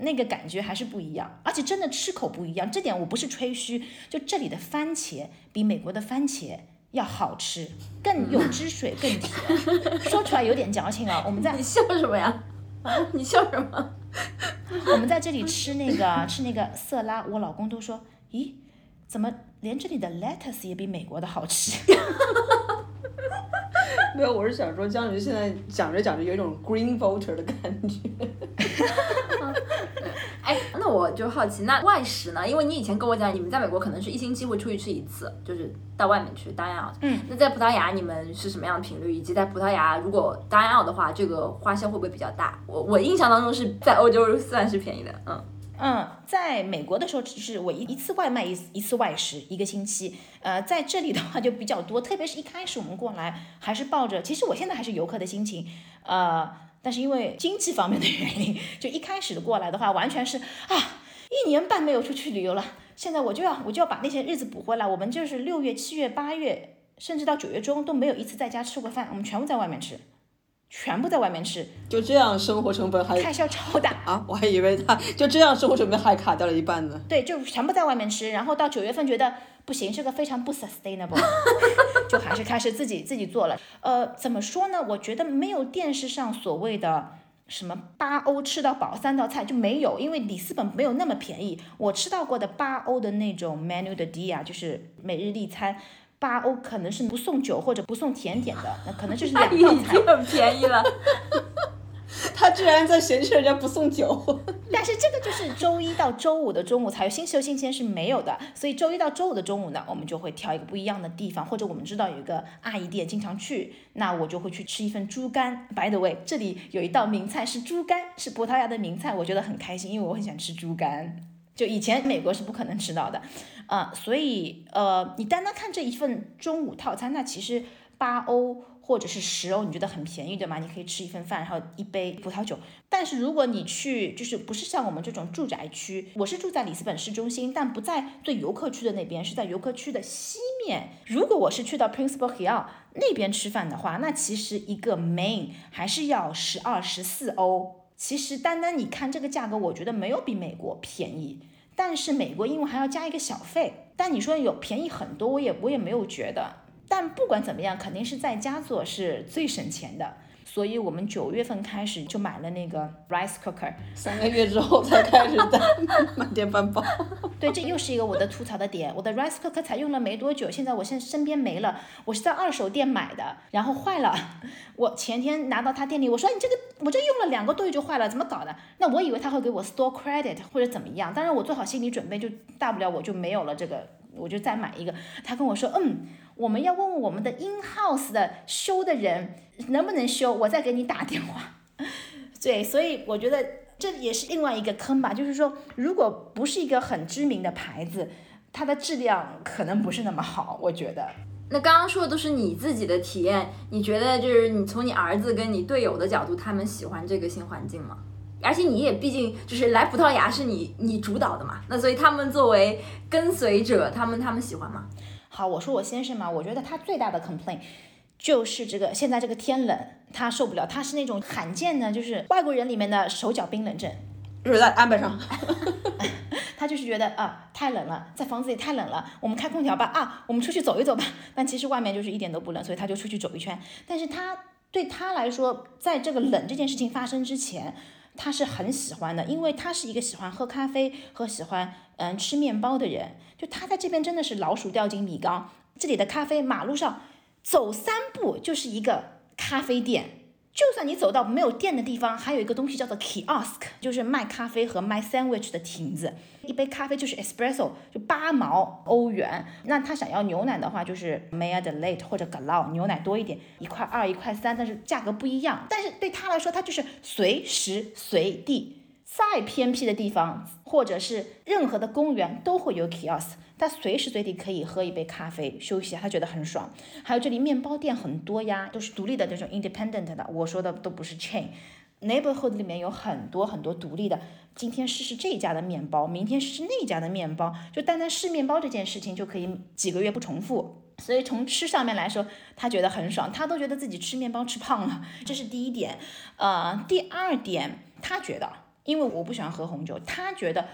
那个感觉还是不一样，而且真的吃口不一样，这点我不是吹嘘，就这里的番茄比美国的番茄要好吃，更有汁水，更甜。说出来有点矫情啊，我们在你笑什么呀？啊，你笑什么？我们在这里吃那个吃那个色拉，我老公都说，咦，怎么连这里的 lettuce 也比美国的好吃？没有，我是想说，江宇现在讲着讲着有一种 green voter 的感觉。哎，那我就好奇，那外食呢？因为你以前跟我讲，你们在美国可能是一星期会出去吃一次，就是到外面去 dine out。嗯，那在葡萄牙你们是什么样的频率？以及在葡萄牙如果 dine out 的话，这个花销会不会比较大？我我印象当中是在欧洲算是便宜的，嗯。嗯，在美国的时候只是我一一次外卖一一次外食一个星期，呃，在这里的话就比较多，特别是一开始我们过来还是抱着，其实我现在还是游客的心情，呃，但是因为经济方面的原因，就一开始过来的话，完全是啊，一年半没有出去旅游了，现在我就要我就要把那些日子补回来，我们就是六月、七月、八月，甚至到九月中都没有一次在家吃过饭，我们全部在外面吃。全部在外面吃，就这样生活成本还开销超大啊！我还以为他就这样生活成本还卡掉了一半呢。对，就全部在外面吃，然后到九月份觉得不行，这个非常不 sustainable，就还是开始自己自己做了。呃，怎么说呢？我觉得没有电视上所谓的什么八欧吃到饱三道菜就没有，因为里斯本没有那么便宜。我吃到过的八欧的那种 menu 的 D 啊，就是每日例餐。八欧可能是不送酒或者不送甜点的，那可能就是 两道菜，很便宜了。他居然在嫌弃人家不送酒，但是这个就是周一到周五的中午才有，星期六、星期天是没有的，所以周一到周五的中午呢，我们就会挑一个不一样的地方，或者我们知道有一个阿姨店经常去，那我就会去吃一份猪肝。By the way，这里有一道名菜是猪肝，是葡萄牙的名菜，我觉得很开心，因为我很喜欢吃猪肝，就以前美国是不可能吃到的。啊，所以呃，你单单看这一份中午套餐，那其实八欧或者是十欧，你觉得很便宜对吗？你可以吃一份饭，然后一杯葡萄酒。但是如果你去，就是不是像我们这种住宅区，我是住在里斯本市中心，但不在最游客区的那边，是在游客区的西面。如果我是去到 Principal Hill 那边吃饭的话，那其实一个 main 还是要十二十四欧。其实单单你看这个价格，我觉得没有比美国便宜。但是美国因为还要加一个小费，但你说有便宜很多，我也我也没有觉得。但不管怎么样，肯定是在家做是最省钱的。所以我们九月份开始就买了那个 rice cooker，三个月之后才开始在满电饭煲。对，这又是一个我的吐槽的点。我的 rice cooker 才用了没多久，现在我现身边没了。我是在二手店买的，然后坏了。我前天拿到他店里，我说你这个我这用了两个多月就坏了，怎么搞的？那我以为他会给我 store credit 或者怎么样，当然我做好心理准备，就大不了我就没有了这个，我就再买一个。他跟我说，嗯。我们要问问我们的 in house 的修的人能不能修，我再给你打电话。对，所以我觉得这也是另外一个坑吧，就是说，如果不是一个很知名的牌子，它的质量可能不是那么好。我觉得。那刚刚说的都是你自己的体验，你觉得就是你从你儿子跟你队友的角度，他们喜欢这个新环境吗？而且你也毕竟就是来葡萄牙是你你主导的嘛，那所以他们作为跟随者，他们他们喜欢吗？好，我说我先生嘛，我觉得他最大的 complaint 就是这个现在这个天冷，他受不了，他是那种罕见的，就是外国人里面的手脚冰冷症，就是在安排上 他就是觉得啊太冷了，在房子里太冷了，我们开空调吧，啊我们出去走一走吧，但其实外面就是一点都不冷，所以他就出去走一圈。但是他对他来说，在这个冷这件事情发生之前，他是很喜欢的，因为他是一个喜欢喝咖啡和喜欢嗯吃面包的人。就他在这边真的是老鼠掉进米缸，这里的咖啡，马路上走三步就是一个咖啡店。就算你走到没有店的地方，还有一个东西叫做 kiosk，就是卖咖啡和卖 sandwich 的亭子。一杯咖啡就是 espresso，就八毛欧元。那他想要牛奶的话，就是 Made Late 或者 galao，牛奶多一点，一块二、一块三，但是价格不一样。但是对他来说，他就是随时随地。再偏僻的地方，或者是任何的公园，都会有 kiosk，他随时随地可以喝一杯咖啡休息，他觉得很爽。还有这里面包店很多呀，都是独立的这种 independent 的，我说的都不是 chain。neighborhood 里面有很多很多独立的，今天试试这家的面包，明天试试那家的面包，就单单试面包这件事情就可以几个月不重复。所以从吃上面来说，他觉得很爽，他都觉得自己吃面包吃胖了，这是第一点。呃，第二点，他觉得。因为我不喜欢喝红酒，他觉得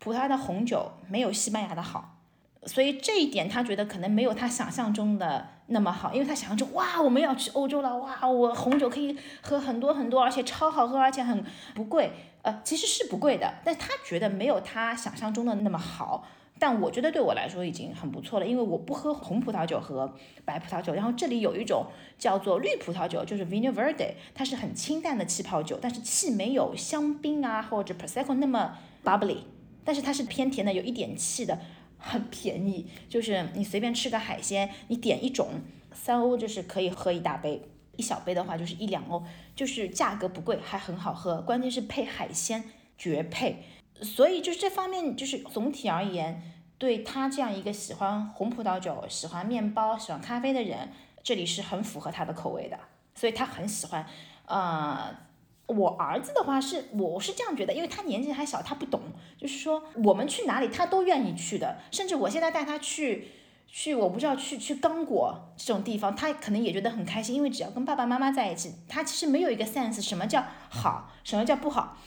葡萄牙的红酒没有西班牙的好，所以这一点他觉得可能没有他想象中的那么好。因为他想象中，哇，我们要去欧洲了，哇，我红酒可以喝很多很多，而且超好喝，而且很不贵。呃，其实是不贵的，但他觉得没有他想象中的那么好。但我觉得对我来说已经很不错了，因为我不喝红葡萄酒和白葡萄酒。然后这里有一种叫做绿葡萄酒，就是 Vinho Verde，它是很清淡的气泡酒，但是气没有香槟啊或者 Prosecco 那么 bubbly，但是它是偏甜的，有一点气的，很便宜。就是你随便吃个海鲜，你点一种三欧就是可以喝一大杯，一小杯的话就是一两欧，就是价格不贵，还很好喝，关键是配海鲜绝配。所以就是这方面，就是总体而言，对他这样一个喜欢红葡萄酒、喜欢面包、喜欢咖啡的人，这里是很符合他的口味的，所以他很喜欢。呃，我儿子的话是，我是这样觉得，因为他年纪还小，他不懂，就是说我们去哪里他都愿意去的，甚至我现在带他去去，我不知道去去刚果这种地方，他可能也觉得很开心，因为只要跟爸爸妈妈在一起，他其实没有一个 sense 什么叫好，什么叫不好。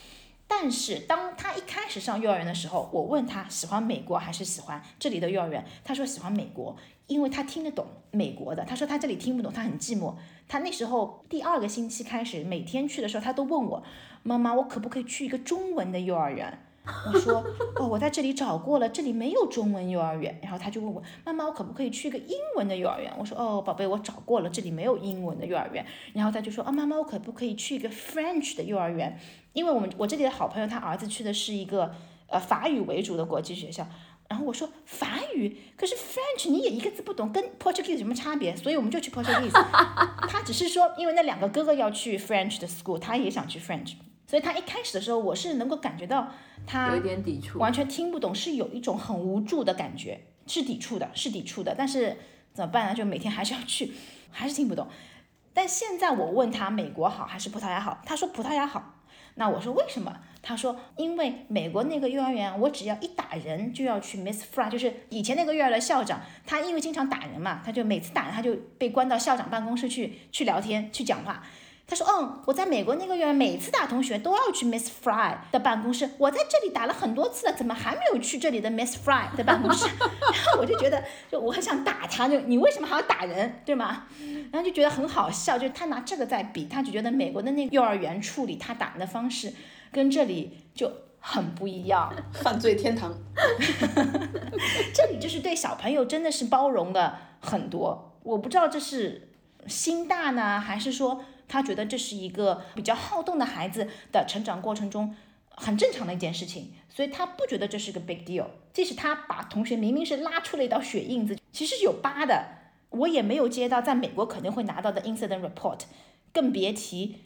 但是当他一开始上幼儿园的时候，我问他喜欢美国还是喜欢这里的幼儿园，他说喜欢美国，因为他听得懂美国的。他说他这里听不懂，他很寂寞。他那时候第二个星期开始，每天去的时候，他都问我妈妈，我可不可以去一个中文的幼儿园？我说哦，我在这里找过了，这里没有中文幼儿园。然后他就问我妈妈，我可不可以去一个英文的幼儿园？我说哦，宝贝，我找过了，这里没有英文的幼儿园。然后他就说啊，妈妈，我可不可以去一个 French 的幼儿园？因为我们我这里的好朋友他儿子去的是一个呃法语为主的国际学校。然后我说法语，可是 French 你也一个字不懂，跟 Portuguese 有什么差别？所以我们就去 Portuguese。他只是说，因为那两个哥哥要去 French 的 school，他也想去 French。所以他一开始的时候，我是能够感觉到他有一点抵触，完全听不懂，是有一种很无助的感觉，是抵触的，是抵触的。但是怎么办呢？就每天还是要去，还是听不懂。但现在我问他美国好还是葡萄牙好，他说葡萄牙好。那我说为什么？他说因为美国那个幼儿园，我只要一打人就要去 Miss Fry，就是以前那个幼儿园的校长，他因为经常打人嘛，他就每次打人他就被关到校长办公室去去聊天去讲话。他说：“嗯，我在美国那个幼儿园，每次打同学都要去 Miss Fry 的办公室。我在这里打了很多次了，怎么还没有去这里的 Miss Fry 的办公室？” 然后我就觉得，就我很想打他，就你为什么还要打人，对吗？然后就觉得很好笑，就他拿这个在比，他就觉得美国的那个幼儿园处理他打人的方式跟这里就很不一样。犯罪天堂，这里就是对小朋友真的是包容的很多。我不知道这是心大呢，还是说。他觉得这是一个比较好动的孩子的成长过程中很正常的一件事情，所以他不觉得这是个 big deal。即使他把同学明明是拉出了一道血印子，其实是有疤的，我也没有接到在美国肯定会拿到的 incident report，更别提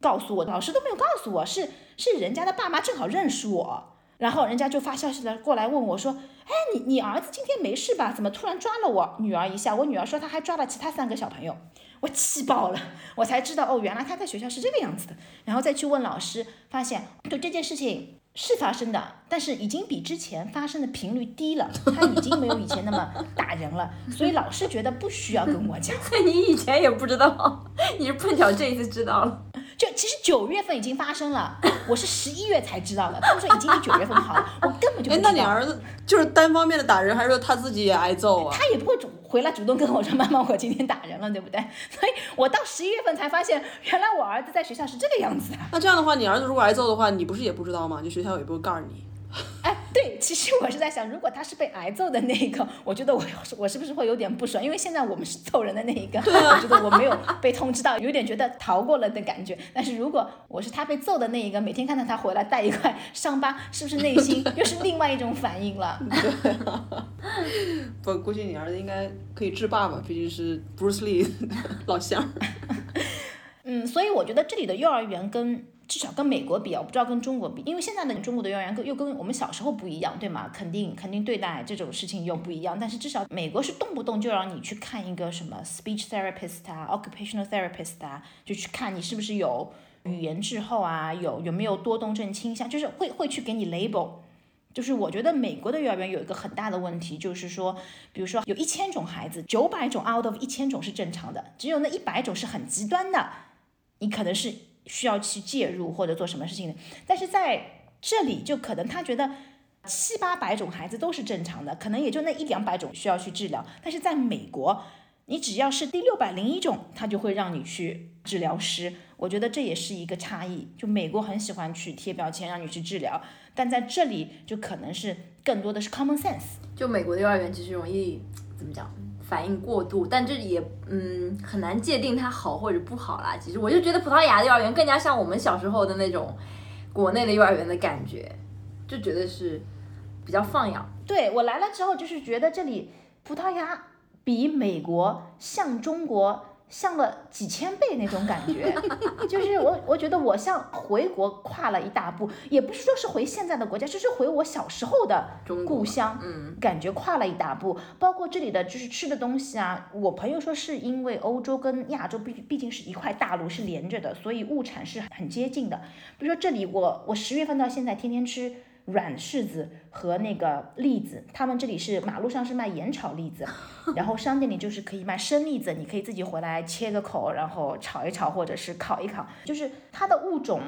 告诉我，老师都没有告诉我，是是人家的爸妈正好认识我，然后人家就发消息来过来问我说，哎，你你儿子今天没事吧？怎么突然抓了我女儿一下？我女儿说她还抓了其他三个小朋友。我气爆了，我才知道哦，原来他在学校是这个样子的。然后再去问老师，发现就这件事情是发生的，但是已经比之前发生的频率低了，他已经没有以前那么打人了。所以老师觉得不需要跟我讲。你以前也不知道，你是碰巧这一次知道了。就其实九月份已经发生了，我是十一月才知道的。他们说已经比九月份好了，我根本就不知道。哎，那你儿子就是单方面的打人，还是说他自己也挨揍啊？他也不会主回来主动跟我说，妈妈，我今天打人了，对不对？所以我到十一月份才发现，原来我儿子在学校是这个样子的。那这样的话，你儿子如果挨揍的话，你不是也不知道吗？就学校也不会告诉你。哎，对，其实我是在想，如果他是被挨揍的那一个，我觉得我我是不是会有点不爽？因为现在我们是揍人的那一个，我觉得我没有被通知到，有点觉得逃过了的感觉。但是如果我是他被揍的那一个，每天看到他回来带一块伤疤，是不是内心又是另外一种反应了？不，估计你儿子应该可以制霸吧，毕竟是 Bruce Lee 老乡。嗯，所以我觉得这里的幼儿园跟。至少跟美国比啊，我不知道跟中国比，因为现在的中国的幼儿园又跟我们小时候不一样，对吗？肯定肯定对待这种事情又不一样。但是至少美国是动不动就让你去看一个什么 speech therapist 啊，occupational therapist 啊，就去看你是不是有语言滞后啊，有有没有多动症倾向，就是会会去给你 label。就是我觉得美国的幼儿园有一个很大的问题，就是说，比如说有一千种孩子，九百种 out of 一千种是正常的，只有那一百种是很极端的，你可能是。需要去介入或者做什么事情的，但是在这里就可能他觉得七八百种孩子都是正常的，可能也就那一两百种需要去治疗。但是在美国，你只要是第六百零一种，他就会让你去治疗师。我觉得这也是一个差异。就美国很喜欢去贴标签让你去治疗，但在这里就可能是更多的是 common sense。就美国的幼儿园其实容易怎么讲？反应过度，但这也嗯很难界定它好或者不好啦。其实我就觉得葡萄牙的幼儿园更加像我们小时候的那种国内的幼儿园的感觉，就觉得是比较放养。对我来了之后，就是觉得这里葡萄牙比美国像中国。像了几千倍那种感觉，就是我我觉得我像回国跨了一大步，也不是说是回现在的国家，就是回我小时候的故乡，嗯，感觉跨了一大步。包括这里的就是吃的东西啊，我朋友说是因为欧洲跟亚洲毕毕竟是一块大陆是连着的，所以物产是很接近的。比如说这里我我十月份到现在天天吃。软柿子和那个栗子，他们这里是马路上是卖盐炒栗子，然后商店里就是可以卖生栗子，你可以自己回来切个口，然后炒一炒或者是烤一烤，就是它的物种，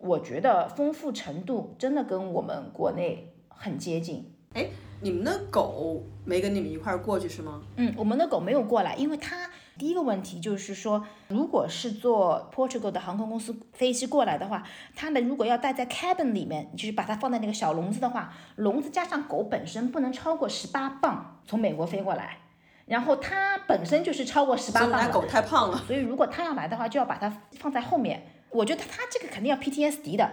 我觉得丰富程度真的跟我们国内很接近。哎，你们的狗没跟你们一块儿过去是吗？嗯，我们的狗没有过来，因为它。第一个问题就是说，如果是坐 Portugal 的航空公司飞机过来的话，它呢如果要待在 cabin 里面，就是把它放在那个小笼子的话，笼子加上狗本身不能超过十八磅，从美国飞过来，然后它本身就是超过十八磅了。狗太胖了。所以如果它要来的话，就要把它放在后面。我觉得它这个肯定要 PTSD 的。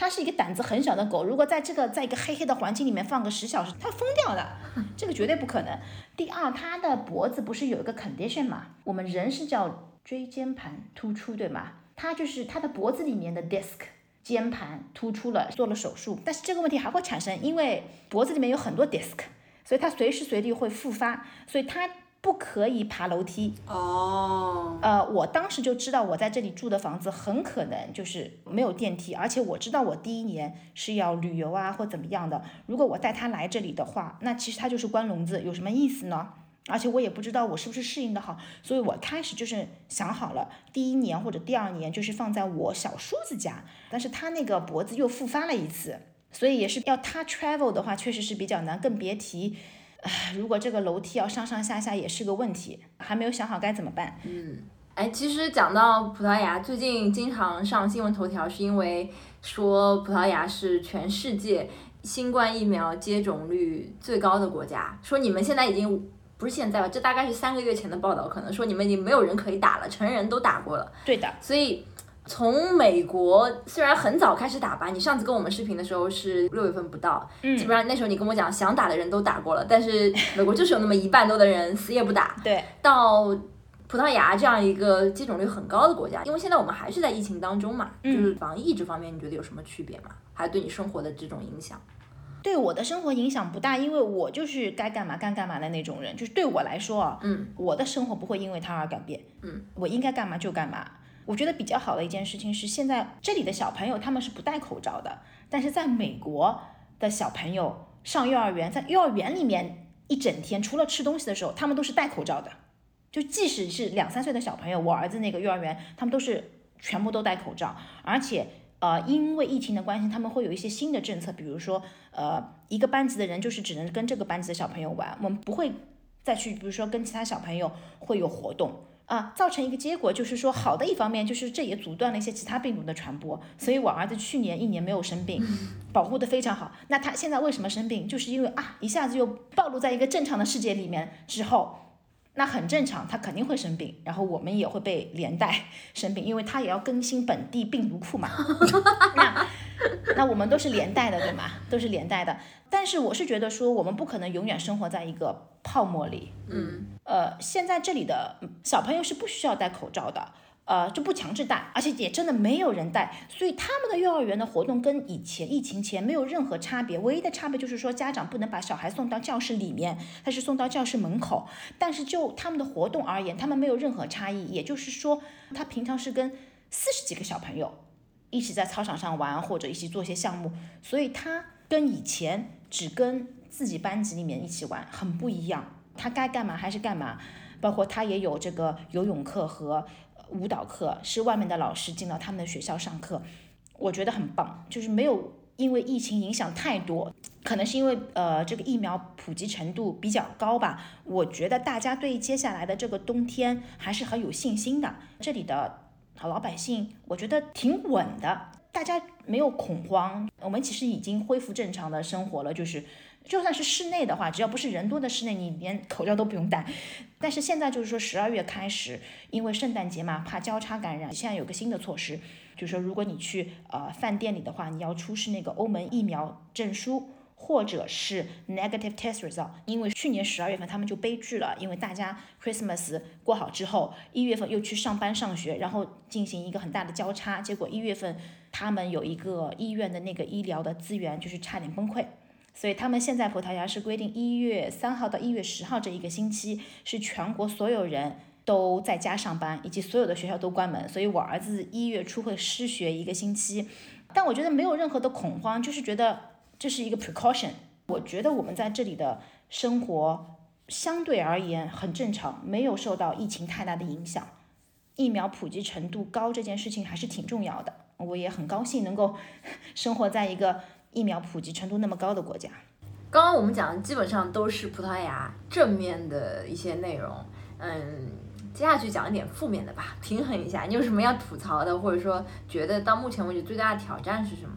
它是一个胆子很小的狗，如果在这个在一个黑黑的环境里面放个十小时，它疯掉的，这个绝对不可能。第二，它的脖子不是有一个 condition 嘛？我们人是叫椎间盘突出，对吗？它就是它的脖子里面的 disc 肩盘突出了，做了手术，但是这个问题还会产生，因为脖子里面有很多 disc，所以它随时随地会复发，所以它。不可以爬楼梯哦。呃，我当时就知道我在这里住的房子很可能就是没有电梯，而且我知道我第一年是要旅游啊或怎么样的。如果我带他来这里的话，那其实他就是关笼子，有什么意思呢？而且我也不知道我是不是适应的好，所以我开始就是想好了，第一年或者第二年就是放在我小叔子家。但是他那个脖子又复发了一次，所以也是要他 travel 的话，确实是比较难，更别提。唉，如果这个楼梯要上上下下也是个问题，还没有想好该怎么办。嗯，哎，其实讲到葡萄牙，最近经常上新闻头条，是因为说葡萄牙是全世界新冠疫苗接种率最高的国家。说你们现在已经不是现在吧？这大概是三个月前的报道，可能说你们已经没有人可以打了，成人都打过了。对的，所以。从美国虽然很早开始打吧，你上次跟我们视频的时候是六月份不到，嗯，基本上那时候你跟我讲想打的人都打过了，但是美国就是有那么一半多的人死也不打。对，到葡萄牙这样一个接种率很高的国家，因为现在我们还是在疫情当中嘛，就是防疫这方面你觉得有什么区别吗？还对你生活的这种影响？对我的生活影响不大，因为我就是该干嘛干干嘛的那种人，就是对我来说啊，嗯，我的生活不会因为它而改变，嗯，我应该干嘛就干嘛。我觉得比较好的一件事情是，现在这里的小朋友他们是不戴口罩的，但是在美国的小朋友上幼儿园，在幼儿园里面一整天，除了吃东西的时候，他们都是戴口罩的。就即使是两三岁的小朋友，我儿子那个幼儿园，他们都是全部都戴口罩，而且呃，因为疫情的关系，他们会有一些新的政策，比如说呃，一个班级的人就是只能跟这个班级的小朋友玩，我们不会再去，比如说跟其他小朋友会有活动。啊，造成一个结果就是说，好的一方面就是这也阻断了一些其他病毒的传播，所以我儿子去年一年没有生病，保护的非常好。那他现在为什么生病？就是因为啊，一下子又暴露在一个正常的世界里面之后。那很正常，他肯定会生病，然后我们也会被连带 生病，因为他也要更新本地病毒库嘛。那那我们都是连带的，对吗？都是连带的。但是我是觉得说，我们不可能永远生活在一个泡沫里。嗯。呃，现在这里的小朋友是不需要戴口罩的。呃，就不强制带，而且也真的没有人带，所以他们的幼儿园的活动跟以前疫情前没有任何差别，唯一的差别就是说家长不能把小孩送到教室里面，他是送到教室门口。但是就他们的活动而言，他们没有任何差异，也就是说，他平常是跟四十几个小朋友一起在操场上玩，或者一起做些项目，所以他跟以前只跟自己班级里面一起玩很不一样，他该干嘛还是干嘛，包括他也有这个游泳课和。舞蹈课是外面的老师进到他们的学校上课，我觉得很棒，就是没有因为疫情影响太多，可能是因为呃这个疫苗普及程度比较高吧。我觉得大家对接下来的这个冬天还是很有信心的。这里的老百姓我觉得挺稳的，大家没有恐慌，我们其实已经恢复正常的生活了，就是就算是室内的话，只要不是人多的室内，你连口罩都不用戴。但是现在就是说十二月开始，因为圣诞节嘛，怕交叉感染，现在有个新的措施，就是说如果你去呃饭店里的话，你要出示那个欧盟疫苗证书。或者是 negative test result，因为去年十二月份他们就悲剧了，因为大家 Christmas 过好之后，一月份又去上班上学，然后进行一个很大的交叉，结果一月份他们有一个医院的那个医疗的资源就是差点崩溃，所以他们现在葡萄牙是规定一月三号到一月十号这一个星期是全国所有人都在家上班，以及所有的学校都关门，所以我儿子一月初会失学一个星期，但我觉得没有任何的恐慌，就是觉得。这是一个 precaution，我觉得我们在这里的生活相对而言很正常，没有受到疫情太大的影响。疫苗普及程度高这件事情还是挺重要的，我也很高兴能够 生活在一个疫苗普及程度那么高的国家。刚刚我们讲的基本上都是葡萄牙正面的一些内容，嗯，接下去讲一点负面的吧，平衡一下。你有什么要吐槽的，或者说觉得到目前为止最大的挑战是什么？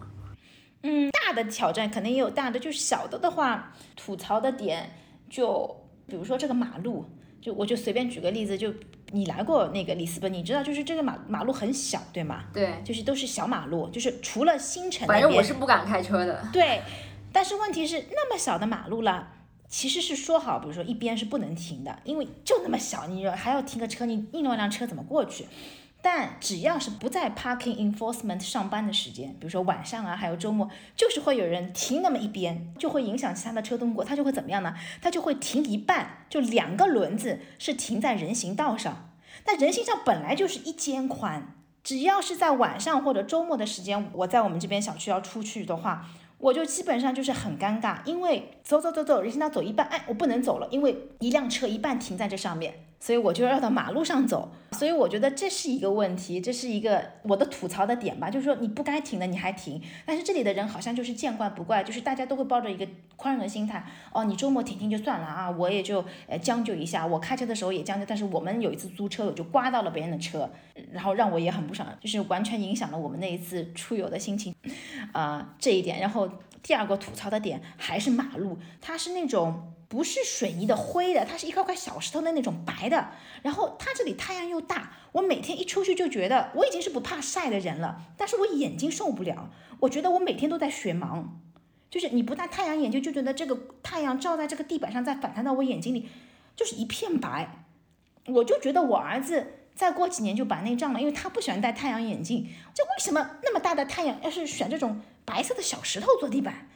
嗯，大的挑战肯定也有大的，就是小的的话，吐槽的点就比如说这个马路，就我就随便举个例子，就你来过那个里斯本，你知道就是这个马马路很小，对吗？对，就是都是小马路，就是除了新城反正我是不敢开车的。对，但是问题是那么小的马路了，其实是说好，比如说一边是不能停的，因为就那么小，你还要停个车，你另外一辆车怎么过去？但只要是不在 parking enforcement 上班的时间，比如说晚上啊，还有周末，就是会有人停那么一边，就会影响其他的车通过，他就会怎么样呢？他就会停一半，就两个轮子是停在人行道上。但人行道本来就是一肩宽，只要是在晚上或者周末的时间，我在我们这边小区要出去的话，我就基本上就是很尴尬，因为走走走走，人行道走一半，哎，我不能走了，因为一辆车一半停在这上面。所以我就要到马路上走，所以我觉得这是一个问题，这是一个我的吐槽的点吧，就是说你不该停的你还停，但是这里的人好像就是见怪不怪，就是大家都会抱着一个宽容的心态，哦，你周末停停就算了啊，我也就呃将就一下，我开车的时候也将就，但是我们有一次租车我就刮到了别人的车，然后让我也很不爽，就是完全影响了我们那一次出游的心情，啊，这一点，然后第二个吐槽的点还是马路，它是那种。不是水泥的灰的，它是一块块小石头的那种白的。然后它这里太阳又大，我每天一出去就觉得我已经是不怕晒的人了，但是我眼睛受不了。我觉得我每天都在雪盲，就是你不戴太阳眼镜就觉得这个太阳照在这个地板上再反弹到我眼睛里，就是一片白。我就觉得我儿子再过几年就白内障了，因为他不喜欢戴太阳眼镜。这为什么那么大的太阳要是选这种白色的小石头做地板？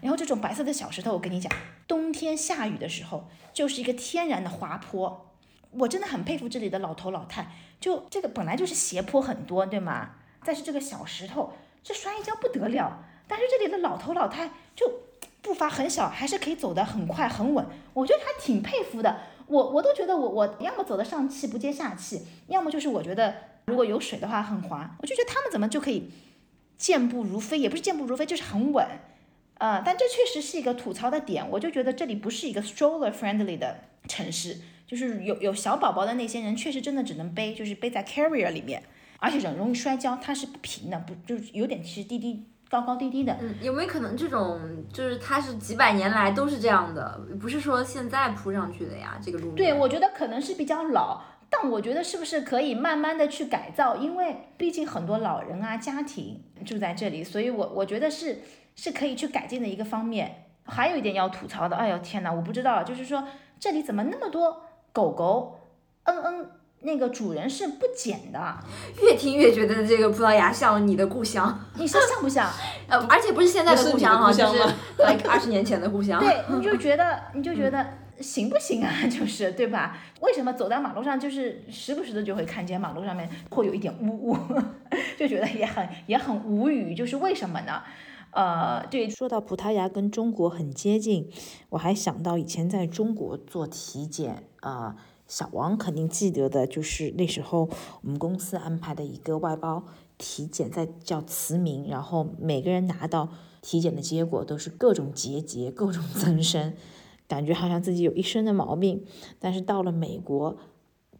然后这种白色的小石头，我跟你讲，冬天下雨的时候就是一个天然的滑坡。我真的很佩服这里的老头老太，就这个本来就是斜坡很多，对吗？但是这个小石头，这摔一跤不得了。但是这里的老头老太就步伐很小，还是可以走得很快很稳。我觉得还挺佩服的。我我都觉得我我要么走得上气不接下气，要么就是我觉得如果有水的话很滑。我就觉得他们怎么就可以健步如飞，也不是健步如飞，就是很稳。呃，但这确实是一个吐槽的点，我就觉得这里不是一个 stroller friendly 的城市，就是有有小宝宝的那些人，确实真的只能背，就是背在 carrier 里面，而且很容易摔跤，它是不平的，不就是有点其实低低高高低低的。嗯，有没有可能这种就是它是几百年来都是这样的，不是说现在铺上去的呀？这个路面。对，我觉得可能是比较老，但我觉得是不是可以慢慢的去改造，因为毕竟很多老人啊家庭住在这里，所以我我觉得是。是可以去改进的一个方面，还有一点要吐槽的，哎呦天哪，我不知道，就是说这里怎么那么多狗狗，嗯嗯，那个主人是不捡的，越听越觉得这个葡萄牙像你的故乡，你说像不像？呃，而且不是现在的故乡哈，就是二十年前的故乡。对，你就觉得你就觉得行不行啊？就是对吧？为什么走在马路上就是时不时的就会看见马路上面会有一点污污，就觉得也很也很无语，就是为什么呢？呃，对，说到葡萄牙跟中国很接近，我还想到以前在中国做体检，啊，小王肯定记得的，就是那时候我们公司安排的一个外包体检，在叫慈铭，然后每个人拿到体检的结果都是各种结节、各种增生，感觉好像自己有一身的毛病，但是到了美国。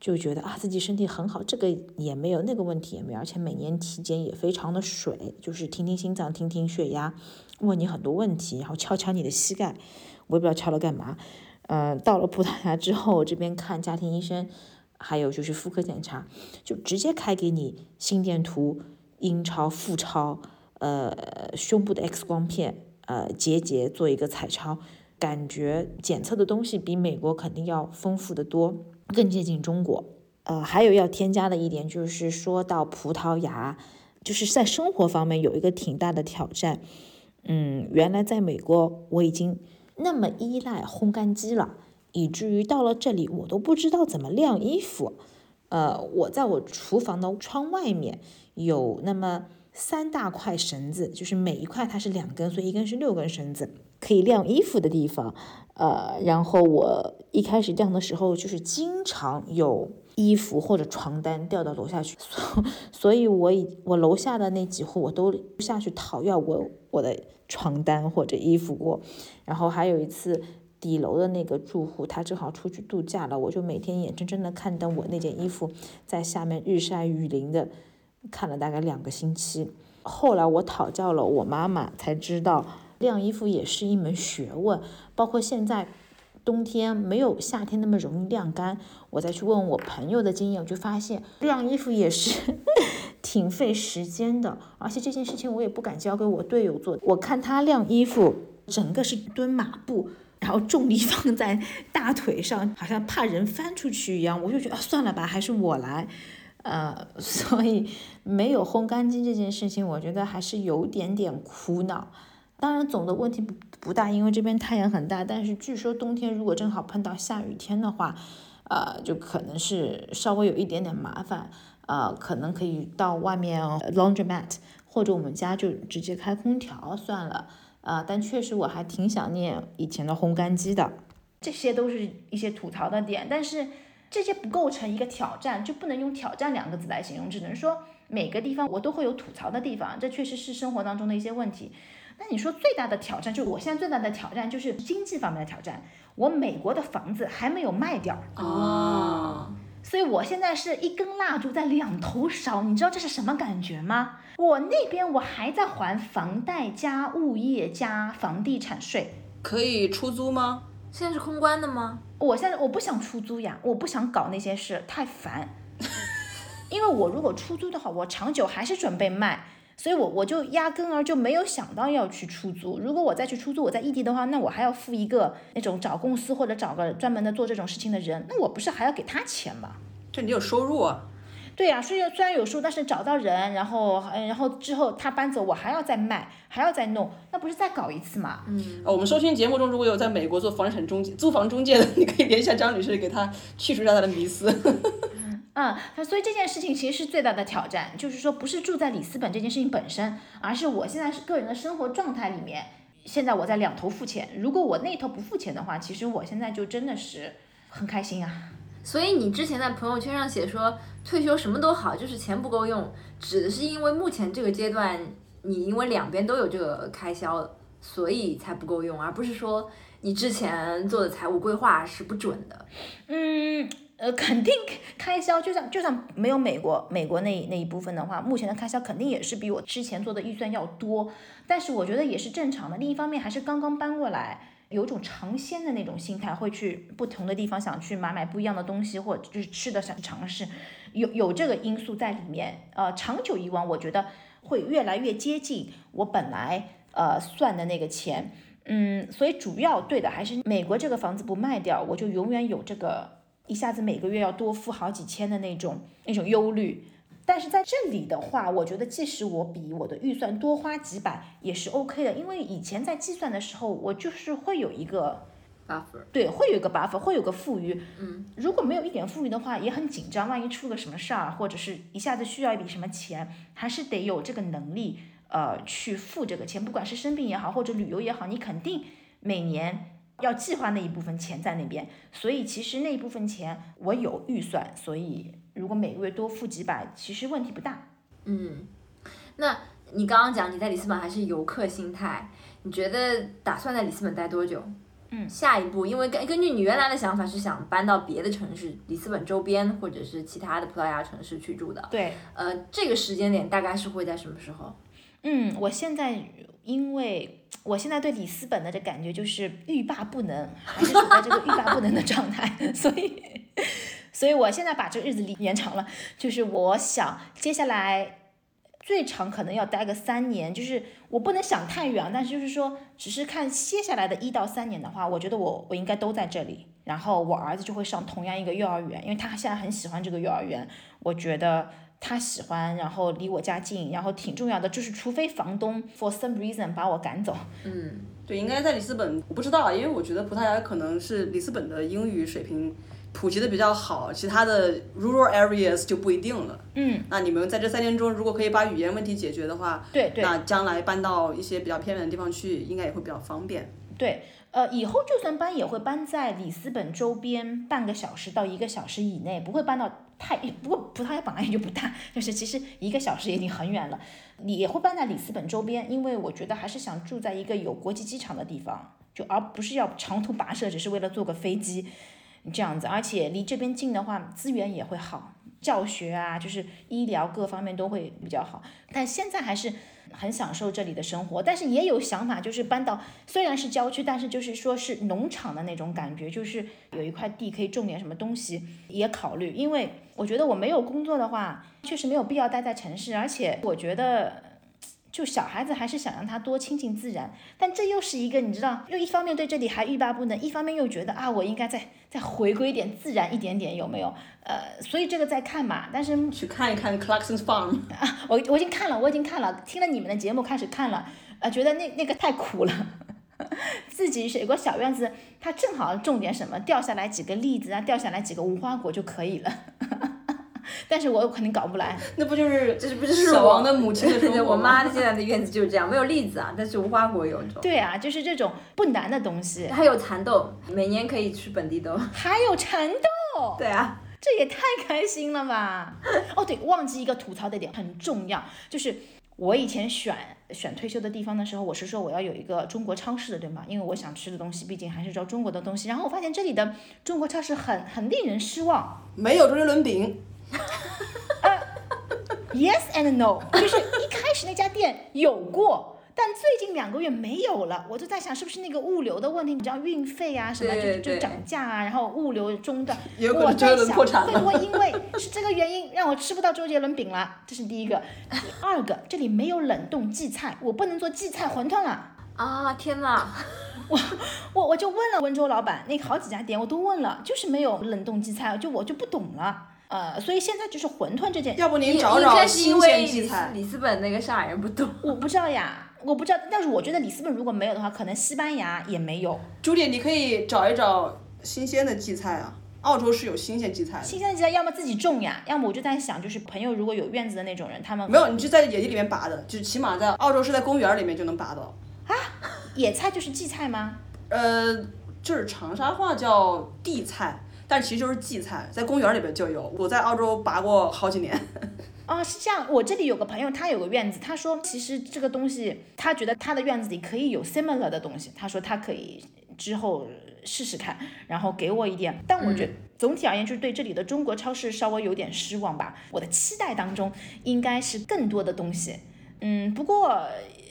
就觉得啊自己身体很好，这个也没有，那个问题也没有，而且每年体检也非常的水，就是听听心脏，听听血压，问你很多问题，然后敲敲你的膝盖，我也不知道敲了干嘛。呃，到了葡萄牙之后，这边看家庭医生，还有就是妇科检查，就直接开给你心电图、阴超、腹超，呃，胸部的 X 光片，呃，结节做一个彩超，感觉检测的东西比美国肯定要丰富的多。更接近中国，呃，还有要添加的一点就是说到葡萄牙，就是在生活方面有一个挺大的挑战。嗯，原来在美国我已经那么依赖烘干机了，以至于到了这里我都不知道怎么晾衣服。呃，我在我厨房的窗外面有那么三大块绳子，就是每一块它是两根，所以一根是六根绳子，可以晾衣服的地方。呃，然后我一开始晾的时候，就是经常有衣服或者床单掉到楼下去，所所以，我以我楼下的那几户我都下去讨要过我的床单或者衣服过。然后还有一次，底楼的那个住户他正好出去度假了，我就每天眼睁睁的看到我那件衣服在下面日晒雨淋的，看了大概两个星期。后来我讨教了我妈妈，才知道。晾衣服也是一门学问，包括现在冬天没有夏天那么容易晾干。我再去问我朋友的经验，我就发现晾衣服也是 挺费时间的，而且这件事情我也不敢交给我队友做。我看他晾衣服，整个是蹲马步，然后重力放在大腿上，好像怕人翻出去一样。我就觉得算了吧，还是我来。呃，所以没有烘干机这件事情，我觉得还是有点点苦恼。当然，总的问题不不大，因为这边太阳很大。但是据说冬天如果正好碰到下雨天的话，呃，就可能是稍微有一点点麻烦。呃，可能可以到外面 laundromat，或者我们家就直接开空调算了。呃，但确实我还挺想念以前的烘干机的。这些都是一些吐槽的点，但是这些不构成一个挑战，就不能用挑战两个字来形容，只能说每个地方我都会有吐槽的地方。这确实是生活当中的一些问题。那你说最大的挑战，就是我现在最大的挑战就是经济方面的挑战。我美国的房子还没有卖掉哦，所以我现在是一根蜡烛在两头烧，你知道这是什么感觉吗？我那边我还在还房贷加物业加房地产税，可以出租吗？现在是空关的吗？我现在我不想出租呀，我不想搞那些事，太烦。因为我如果出租的话，我长久还是准备卖。所以，我我就压根儿就没有想到要去出租。如果我再去出租，我在异地的话，那我还要付一个那种找公司或者找个专门的做这种事情的人，那我不是还要给他钱吗？这你有收入啊？对呀，虽然虽然有收入，但是找到人，然后然后之后他搬走，我还要再卖，还要再弄，那不是再搞一次吗？嗯。我们收听节目中如果有在美国做房产中介、租房中介的，你可以联系下张女士，给她去除一下他的迷思。嗯，所以这件事情其实是最大的挑战，就是说不是住在里斯本这件事情本身，而是我现在是个人的生活状态里面，现在我在两头付钱，如果我那头不付钱的话，其实我现在就真的是很开心啊。所以你之前在朋友圈上写说退休什么都好，就是钱不够用，指的是因为目前这个阶段你因为两边都有这个开销，所以才不够用，而不是说你之前做的财务规划是不准的。嗯。呃，肯定开销，就算就算没有美国美国那那一部分的话，目前的开销肯定也是比我之前做的预算要多。但是我觉得也是正常的。另一方面，还是刚刚搬过来，有种尝鲜的那种心态，会去不同的地方想去买买不一样的东西，或者就是吃的想尝试，有有这个因素在里面。呃，长久以往，我觉得会越来越接近我本来呃算的那个钱。嗯，所以主要对的还是美国这个房子不卖掉，我就永远有这个。一下子每个月要多付好几千的那种那种忧虑，但是在这里的话，我觉得即使我比我的预算多花几百也是 OK 的，因为以前在计算的时候，我就是会有一个 buffer，对，会有一个 buffer，会有个富余。嗯，如果没有一点富余的话，也很紧张，万一出个什么事儿，或者是一下子需要一笔什么钱，还是得有这个能力，呃，去付这个钱，不管是生病也好，或者旅游也好，你肯定每年。要计划那一部分钱在那边，所以其实那一部分钱我有预算，所以如果每个月多付几百，其实问题不大。嗯，那你刚刚讲你在里斯本还是游客心态，你觉得打算在里斯本待多久？嗯，下一步，因为根根据你原来的想法是想搬到别的城市，里斯本周边或者是其他的葡萄牙城市去住的。对，呃，这个时间点大概是会在什么时候？嗯，我现在因为我现在对里斯本的这感觉就是欲罢不能，还是处在这个欲罢不能的状态，所以，所以我现在把这日子延长了，就是我想接下来最长可能要待个三年，就是我不能想太远，但是就是说，只是看接下来的一到三年的话，我觉得我我应该都在这里，然后我儿子就会上同样一个幼儿园，因为他现在很喜欢这个幼儿园，我觉得。他喜欢，然后离我家近，然后挺重要的，就是除非房东 for some reason 把我赶走。嗯，对，应该在里斯本，我不知道，因为我觉得葡萄牙可能是里斯本的英语水平普及的比较好，其他的 rural areas 就不一定了。嗯，那你们在这三年中，如果可以把语言问题解决的话，对对，那将来搬到一些比较偏远的地方去，应该也会比较方便。对，呃，以后就算搬也会搬在里斯本周边半个小时到一个小时以内，不会搬到。太不过葡萄牙本来也就不大，就是其实一个小时已经很远了。你也会搬在里斯本周边，因为我觉得还是想住在一个有国际机场的地方，就而不是要长途跋涉，只是为了坐个飞机这样子。而且离这边近的话，资源也会好，教学啊，就是医疗各方面都会比较好。但现在还是。很享受这里的生活，但是也有想法，就是搬到虽然是郊区，但是就是说是农场的那种感觉，就是有一块地可以种点什么东西，也考虑。因为我觉得我没有工作的话，确实没有必要待在城市，而且我觉得。就小孩子还是想让他多亲近自然，但这又是一个你知道，又一方面对这里还欲罢不能，一方面又觉得啊，我应该再再回归点自然一点点，有没有？呃，所以这个在看嘛，但是去看一看 Clarkson's Farm 啊，我我已经看了，我已经看了，听了你们的节目开始看了，呃，觉得那那个太苦了，自己有个小院子，它正好种点什么，掉下来几个栗子啊，掉下来几个无花果就可以了。但是我肯定搞不来，那不就是这是不就是小王的母亲的对我妈现在的院子就是这样，没有栗子啊，但是无花果有种。对啊，就是这种不难的东西。还有蚕豆，每年可以吃本地豆。还有蚕豆。对啊，这也太开心了吧！哦，对，忘记一个吐槽的点，很重要，就是我以前选选退休的地方的时候，我是说我要有一个中国超市的，对吗？因为我想吃的东西毕竟还是找中国的东西。然后我发现这里的中国超市很很令人失望，没有周杰伦饼。呃，yes and no，就是一开始那家店有过，但最近两个月没有了。我就在想，是不是那个物流的问题？你知道运费啊什么就就涨价啊，然后物流中断。我在想，会不会因为是这个原因让我吃不到周杰伦饼了？这是第一个。第二个，这里没有冷冻荠菜，我不能做荠菜馄饨了。啊天哪！我我我就问了温州老板，那好几家店我都问了，就是没有冷冻荠菜，就我就不懂了。呃，所以现在就是馄饨这件，要不您找找新鲜荠菜。里斯本那个上海人不懂，我不知道呀，我不知道。但是我觉得里斯本如果没有的话，可能西班牙也没有。朱迪，你可以找一找新鲜的荠菜啊，澳洲是有新鲜荠菜。新鲜的荠菜要么自己种呀，要么我就在想，就是朋友如果有院子的那种人，他们没有，你就在野地里面拔的，就是起码在澳洲是在公园里面就能拔到。啊，野菜就是荠菜吗？呃，就是长沙话叫地菜。但其实就是荠菜，在公园里边就有。我在澳洲拔过好几年。啊，是这样。我这里有个朋友，他有个院子，他说其实这个东西，他觉得他的院子里可以有 similar 的东西。他说他可以之后试试看，然后给我一点。但我觉得总体而言，就是对这里的中国超市稍微有点失望吧。我的期待当中应该是更多的东西。嗯，不过。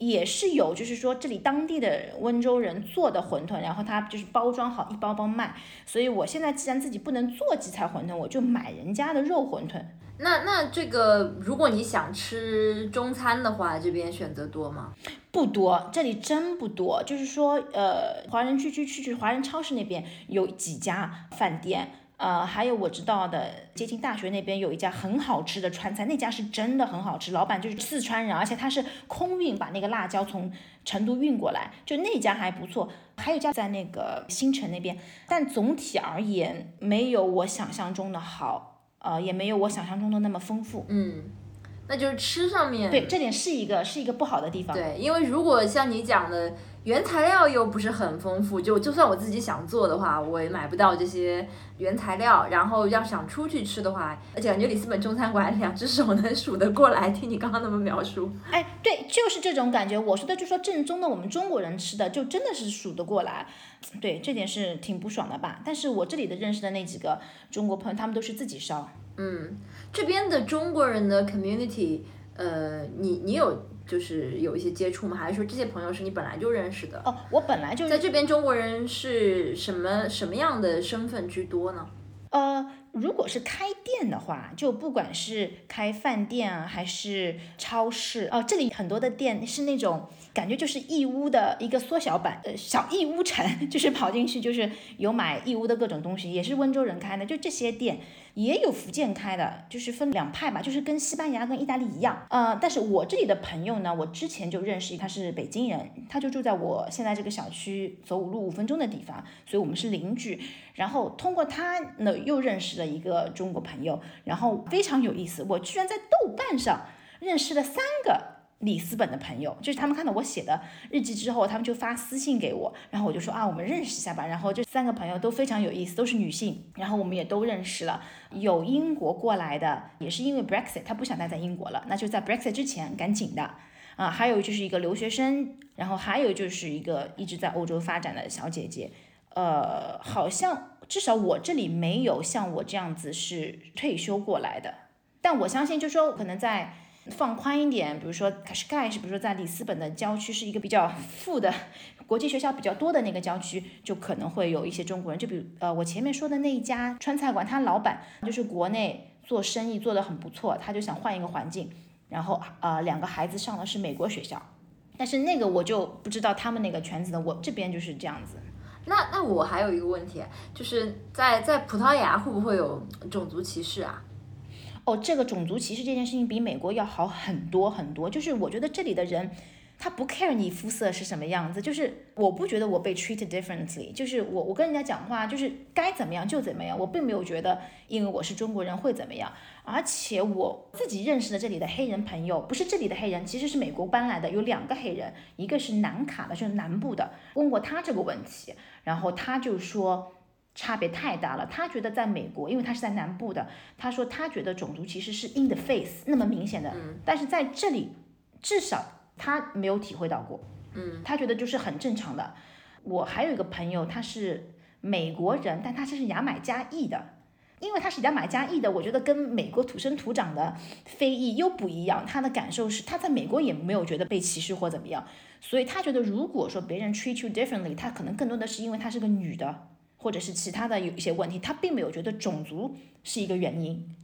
也是有，就是说这里当地的温州人做的馄饨，然后他就是包装好一包包卖。所以我现在既然自己不能做荠菜馄饨，我就买人家的肉馄饨。那那这个，如果你想吃中餐的话，这边选择多吗？不多，这里真不多。就是说，呃，华人区区区去华人超市那边有几家饭店。呃，还有我知道的，接近大学那边有一家很好吃的川菜，那家是真的很好吃，老板就是四川人，而且他是空运把那个辣椒从成都运过来，就那家还不错。还有一家在那个新城那边，但总体而言没有我想象中的好，呃，也没有我想象中的那么丰富。嗯，那就是吃上面，对，这点是一个是一个不好的地方。对，因为如果像你讲的。原材料又不是很丰富，就就算我自己想做的话，我也买不到这些原材料。然后要想出去吃的话，而且感觉里斯本中餐馆两只手能数得过来。听你刚刚那么描述，哎，对，就是这种感觉。我说的就说正宗的，我们中国人吃的就真的是数得过来。对，这点是挺不爽的吧？但是我这里的认识的那几个中国朋友，他们都是自己烧。嗯，这边的中国人的 community，呃，你你有。就是有一些接触吗？还是说这些朋友是你本来就认识的？哦，我本来就在这边。中国人是什么什么样的身份居多呢？呃，如果是开店的话，就不管是开饭店啊，还是超市，哦，这里很多的店是那种感觉就是义乌的一个缩小版，呃，小义乌城，就是跑进去就是有买义乌的各种东西，也是温州人开的，就这些店。也有福建开的，就是分两派吧，就是跟西班牙跟意大利一样，呃，但是我这里的朋友呢，我之前就认识，他是北京人，他就住在我现在这个小区走五路五分钟的地方，所以我们是邻居。然后通过他呢，又认识了一个中国朋友，然后非常有意思，我居然在豆瓣上认识了三个。里斯本的朋友，就是他们看到我写的日记之后，他们就发私信给我，然后我就说啊，我们认识一下吧。然后这三个朋友都非常有意思，都是女性，然后我们也都认识了。有英国过来的，也是因为 Brexit，他不想待在英国了，那就在 Brexit 之前赶紧的啊。还有就是一个留学生，然后还有就是一个一直在欧洲发展的小姐姐，呃，好像至少我这里没有像我这样子是退休过来的，但我相信就说可能在。放宽一点，比如说卡什盖是，比如说在里斯本的郊区是一个比较富的国际学校比较多的那个郊区，就可能会有一些中国人。就比如呃，我前面说的那一家川菜馆，他老板就是国内做生意做得很不错，他就想换一个环境，然后呃两个孩子上的是美国学校，但是那个我就不知道他们那个圈子的，我这边就是这样子。那那我还有一个问题，就是在在葡萄牙会不会有种族歧视啊？哦，这个种族歧视这件事情比美国要好很多很多。就是我觉得这里的人，他不 care 你肤色是什么样子，就是我不觉得我被 treat differently。就是我我跟人家讲话，就是该怎么样就怎么样，我并没有觉得因为我是中国人会怎么样。而且我自己认识的这里的黑人朋友，不是这里的黑人，其实是美国搬来的，有两个黑人，一个是南卡的，就是南部的。问过他这个问题，然后他就说。差别太大了。他觉得在美国，因为他是在南部的，他说他觉得种族歧视是 in the face 那么明显的，但是在这里至少他没有体会到过。嗯，他觉得就是很正常的。我还有一个朋友，他是美国人，但他是牙买加裔的，因为他是牙买加裔的，我觉得跟美国土生土长的非裔又不一样。他的感受是他在美国也没有觉得被歧视或怎么样，所以他觉得如果说别人 treat you differently，他可能更多的是因为他是个女的。或者是其他的有一些问题，他并没有觉得种族是一个原因，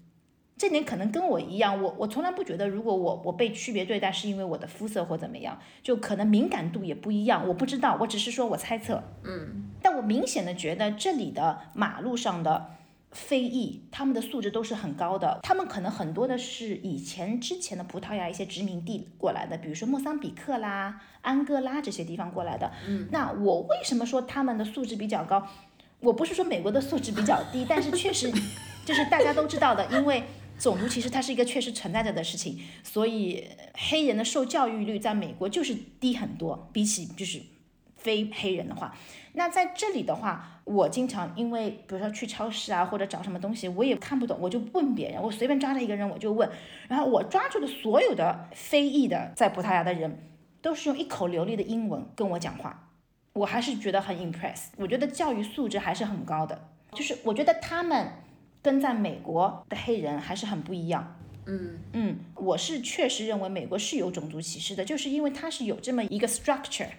这点可能跟我一样，我我从来不觉得如果我我被区别对待是因为我的肤色或怎么样，就可能敏感度也不一样，我不知道，我只是说我猜测，嗯，但我明显的觉得这里的马路上的非裔，他们的素质都是很高的，他们可能很多的是以前之前的葡萄牙一些殖民地过来的，比如说莫桑比克啦、安哥拉这些地方过来的，嗯，那我为什么说他们的素质比较高？我不是说美国的素质比较低，但是确实 就是大家都知道的，因为种族歧视它是一个确实存在着的事情，所以黑人的受教育率在美国就是低很多，比起就是非黑人的话。那在这里的话，我经常因为比如说去超市啊或者找什么东西，我也看不懂，我就问别人，我随便抓着一个人我就问，然后我抓住的所有的非裔的在葡萄牙的人，都是用一口流利的英文跟我讲话。我还是觉得很 impress，我觉得教育素质还是很高的，就是我觉得他们跟在美国的黑人还是很不一样。嗯嗯，我是确实认为美国是有种族歧视的，就是因为它是有这么一个 structure，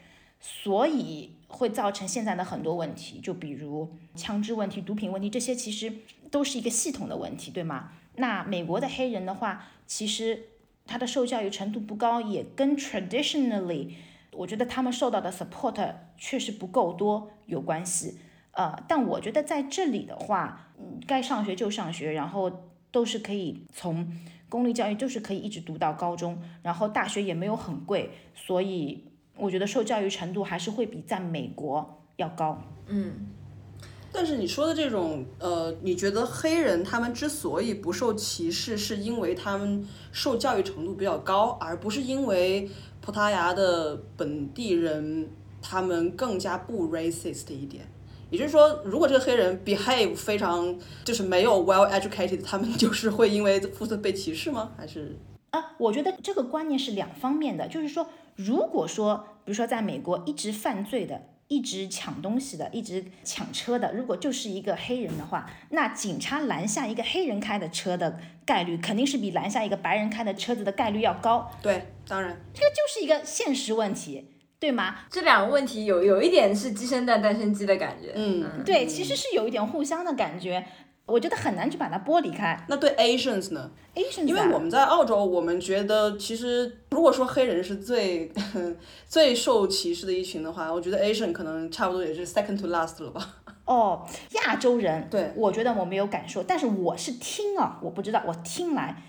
所以会造成现在的很多问题，就比如枪支问题、毒品问题，这些其实都是一个系统的问题，对吗？那美国的黑人的话，其实他的受教育程度不高，也跟 traditionally。我觉得他们受到的 support 确实不够多，有关系。呃，但我觉得在这里的话，嗯该上学就上学，然后都是可以从公立教育就是可以一直读到高中，然后大学也没有很贵，所以我觉得受教育程度还是会比在美国要高。嗯，但是你说的这种，呃，你觉得黑人他们之所以不受歧视，是因为他们受教育程度比较高，而不是因为。葡萄牙的本地人他们更加不 racist 一点。也就是说，如果这个黑人 behave 非常就是没有 well educated，他们就是会因为肤色被歧视吗？还是？啊，我觉得这个观念是两方面的，就是说，如果说，比如说在美国一直犯罪的。一直抢东西的，一直抢车的，如果就是一个黑人的话，那警察拦下一个黑人开的车的概率，肯定是比拦下一个白人开的车子的概率要高。对，当然，这个就是一个现实问题，对吗？这两个问题有有一点是鸡生蛋，蛋生鸡的感觉。嗯，对，其实是有一点互相的感觉。我觉得很难去把它剥离开。那对 Asians 呢？Asians，因为我们在澳洲，我们觉得其实如果说黑人是最 最受歧视的一群的话，我觉得 Asian 可能差不多也是 second to last 了吧。哦，亚洲人，对，我觉得我没有感受，但是我是听啊，我不知道，我听来，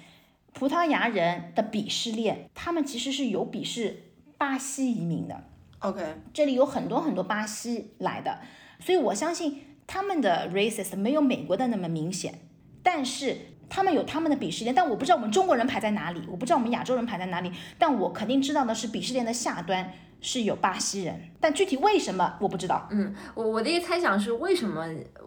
葡萄牙人的鄙视链，他们其实是有鄙视巴西移民的。OK，这里有很多很多巴西来的，所以我相信。他们的 racist 没有美国的那么明显，但是他们有他们的鄙视链，但我不知道我们中国人排在哪里，我不知道我们亚洲人排在哪里，但我肯定知道的是鄙视链的下端。是有巴西人，但具体为什么我不知道。嗯，我我的一个猜想是，为什么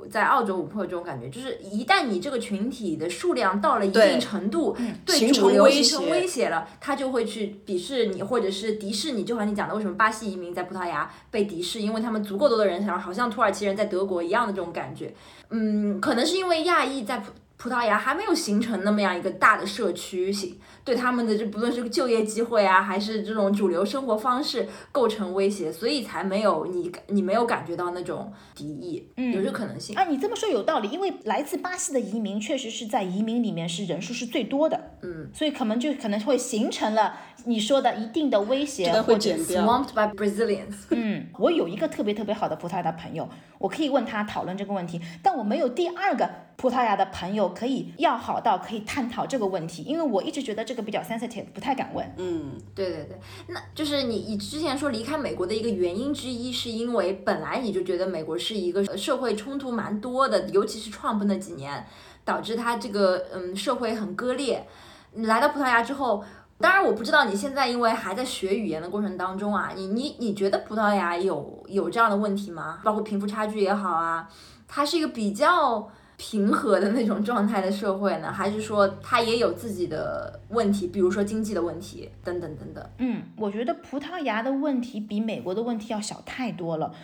在澳洲会有这种感觉？就是一旦你这个群体的数量到了一定程度，对主流形成威胁了，他就会去鄙视你，或者是敌视你。就像你讲的，为什么巴西移民在葡萄牙被敌视？因为他们足够多的人想，好像土耳其人在德国一样的这种感觉。嗯，可能是因为亚裔在葡葡萄牙还没有形成那么样一个大的社区性。对他们的这不论是就业机会啊，还是这种主流生活方式构成威胁，所以才没有你你没有感觉到那种敌意，嗯有这可能性啊。你这么说有道理，因为来自巴西的移民确实是在移民里面是人数是最多的，嗯，所以可能就可能会形成了你说的一定的威胁，会减掉。Swamped by Brazilians。嗯，我有一个特别特别好的葡萄牙的朋友，我可以问他讨论这个问题，但我没有第二个葡萄牙的朋友可以要好到可以探讨这个问题，因为我一直觉得这。个比较 sensitive，不太敢问。嗯，对对对，那就是你你之前说离开美国的一个原因之一，是因为本来你就觉得美国是一个社会冲突蛮多的，尤其是 Trump 那几年，导致他这个嗯社会很割裂。你来到葡萄牙之后，当然我不知道你现在因为还在学语言的过程当中啊，你你你觉得葡萄牙有有这样的问题吗？包括贫富差距也好啊，它是一个比较。平和的那种状态的社会呢，还是说它也有自己的问题，比如说经济的问题等等等等。嗯，我觉得葡萄牙的问题比美国的问题要小太多了。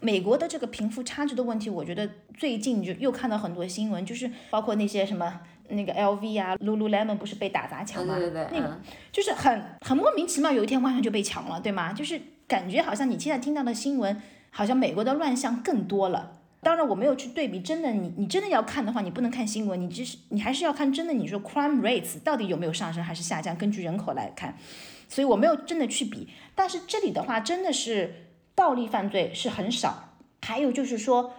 美国的这个贫富差距的问题，我觉得最近就又看到很多新闻，就是包括那些什么那个 LV 啊，Lululemon 不是被打砸抢吗？对对对，那个就是很很莫名其妙，有一天晚上就被抢了，对吗？就是感觉好像你现在听到的新闻，好像美国的乱象更多了。当然我没有去对比，真的，你你真的要看的话，你不能看新闻，你只是你还是要看真的，你说 crime rates 到底有没有上升还是下降，根据人口来看，所以我没有真的去比。但是这里的话，真的是暴力犯罪是很少，还有就是说，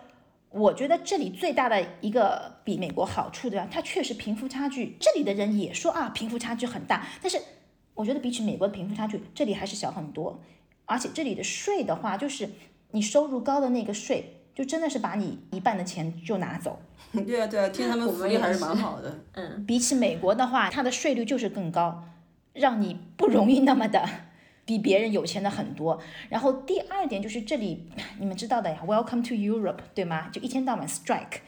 我觉得这里最大的一个比美国好处的，它确实贫富差距，这里的人也说啊，贫富差距很大，但是我觉得比起美国的贫富差距，这里还是小很多，而且这里的税的话，就是你收入高的那个税。就真的是把你一半的钱就拿走，对啊对啊，听他们福利还是蛮好的。嗯，比起美国的话，它的税率就是更高，让你不容易那么的比别人有钱的很多。然后第二点就是这里你们知道的呀，Welcome to Europe，对吗？就一天到晚 strike，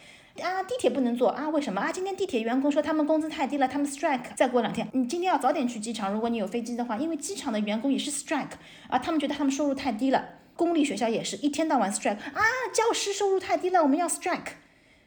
啊，地铁不能坐啊？为什么啊？今天地铁员工说他们工资太低了，他们 strike。再过两天，你今天要早点去机场，如果你有飞机的话，因为机场的员工也是 strike，啊，他们觉得他们收入太低了。公立学校也是一天到晚 strike 啊，教师收入太低了，我们要 strike。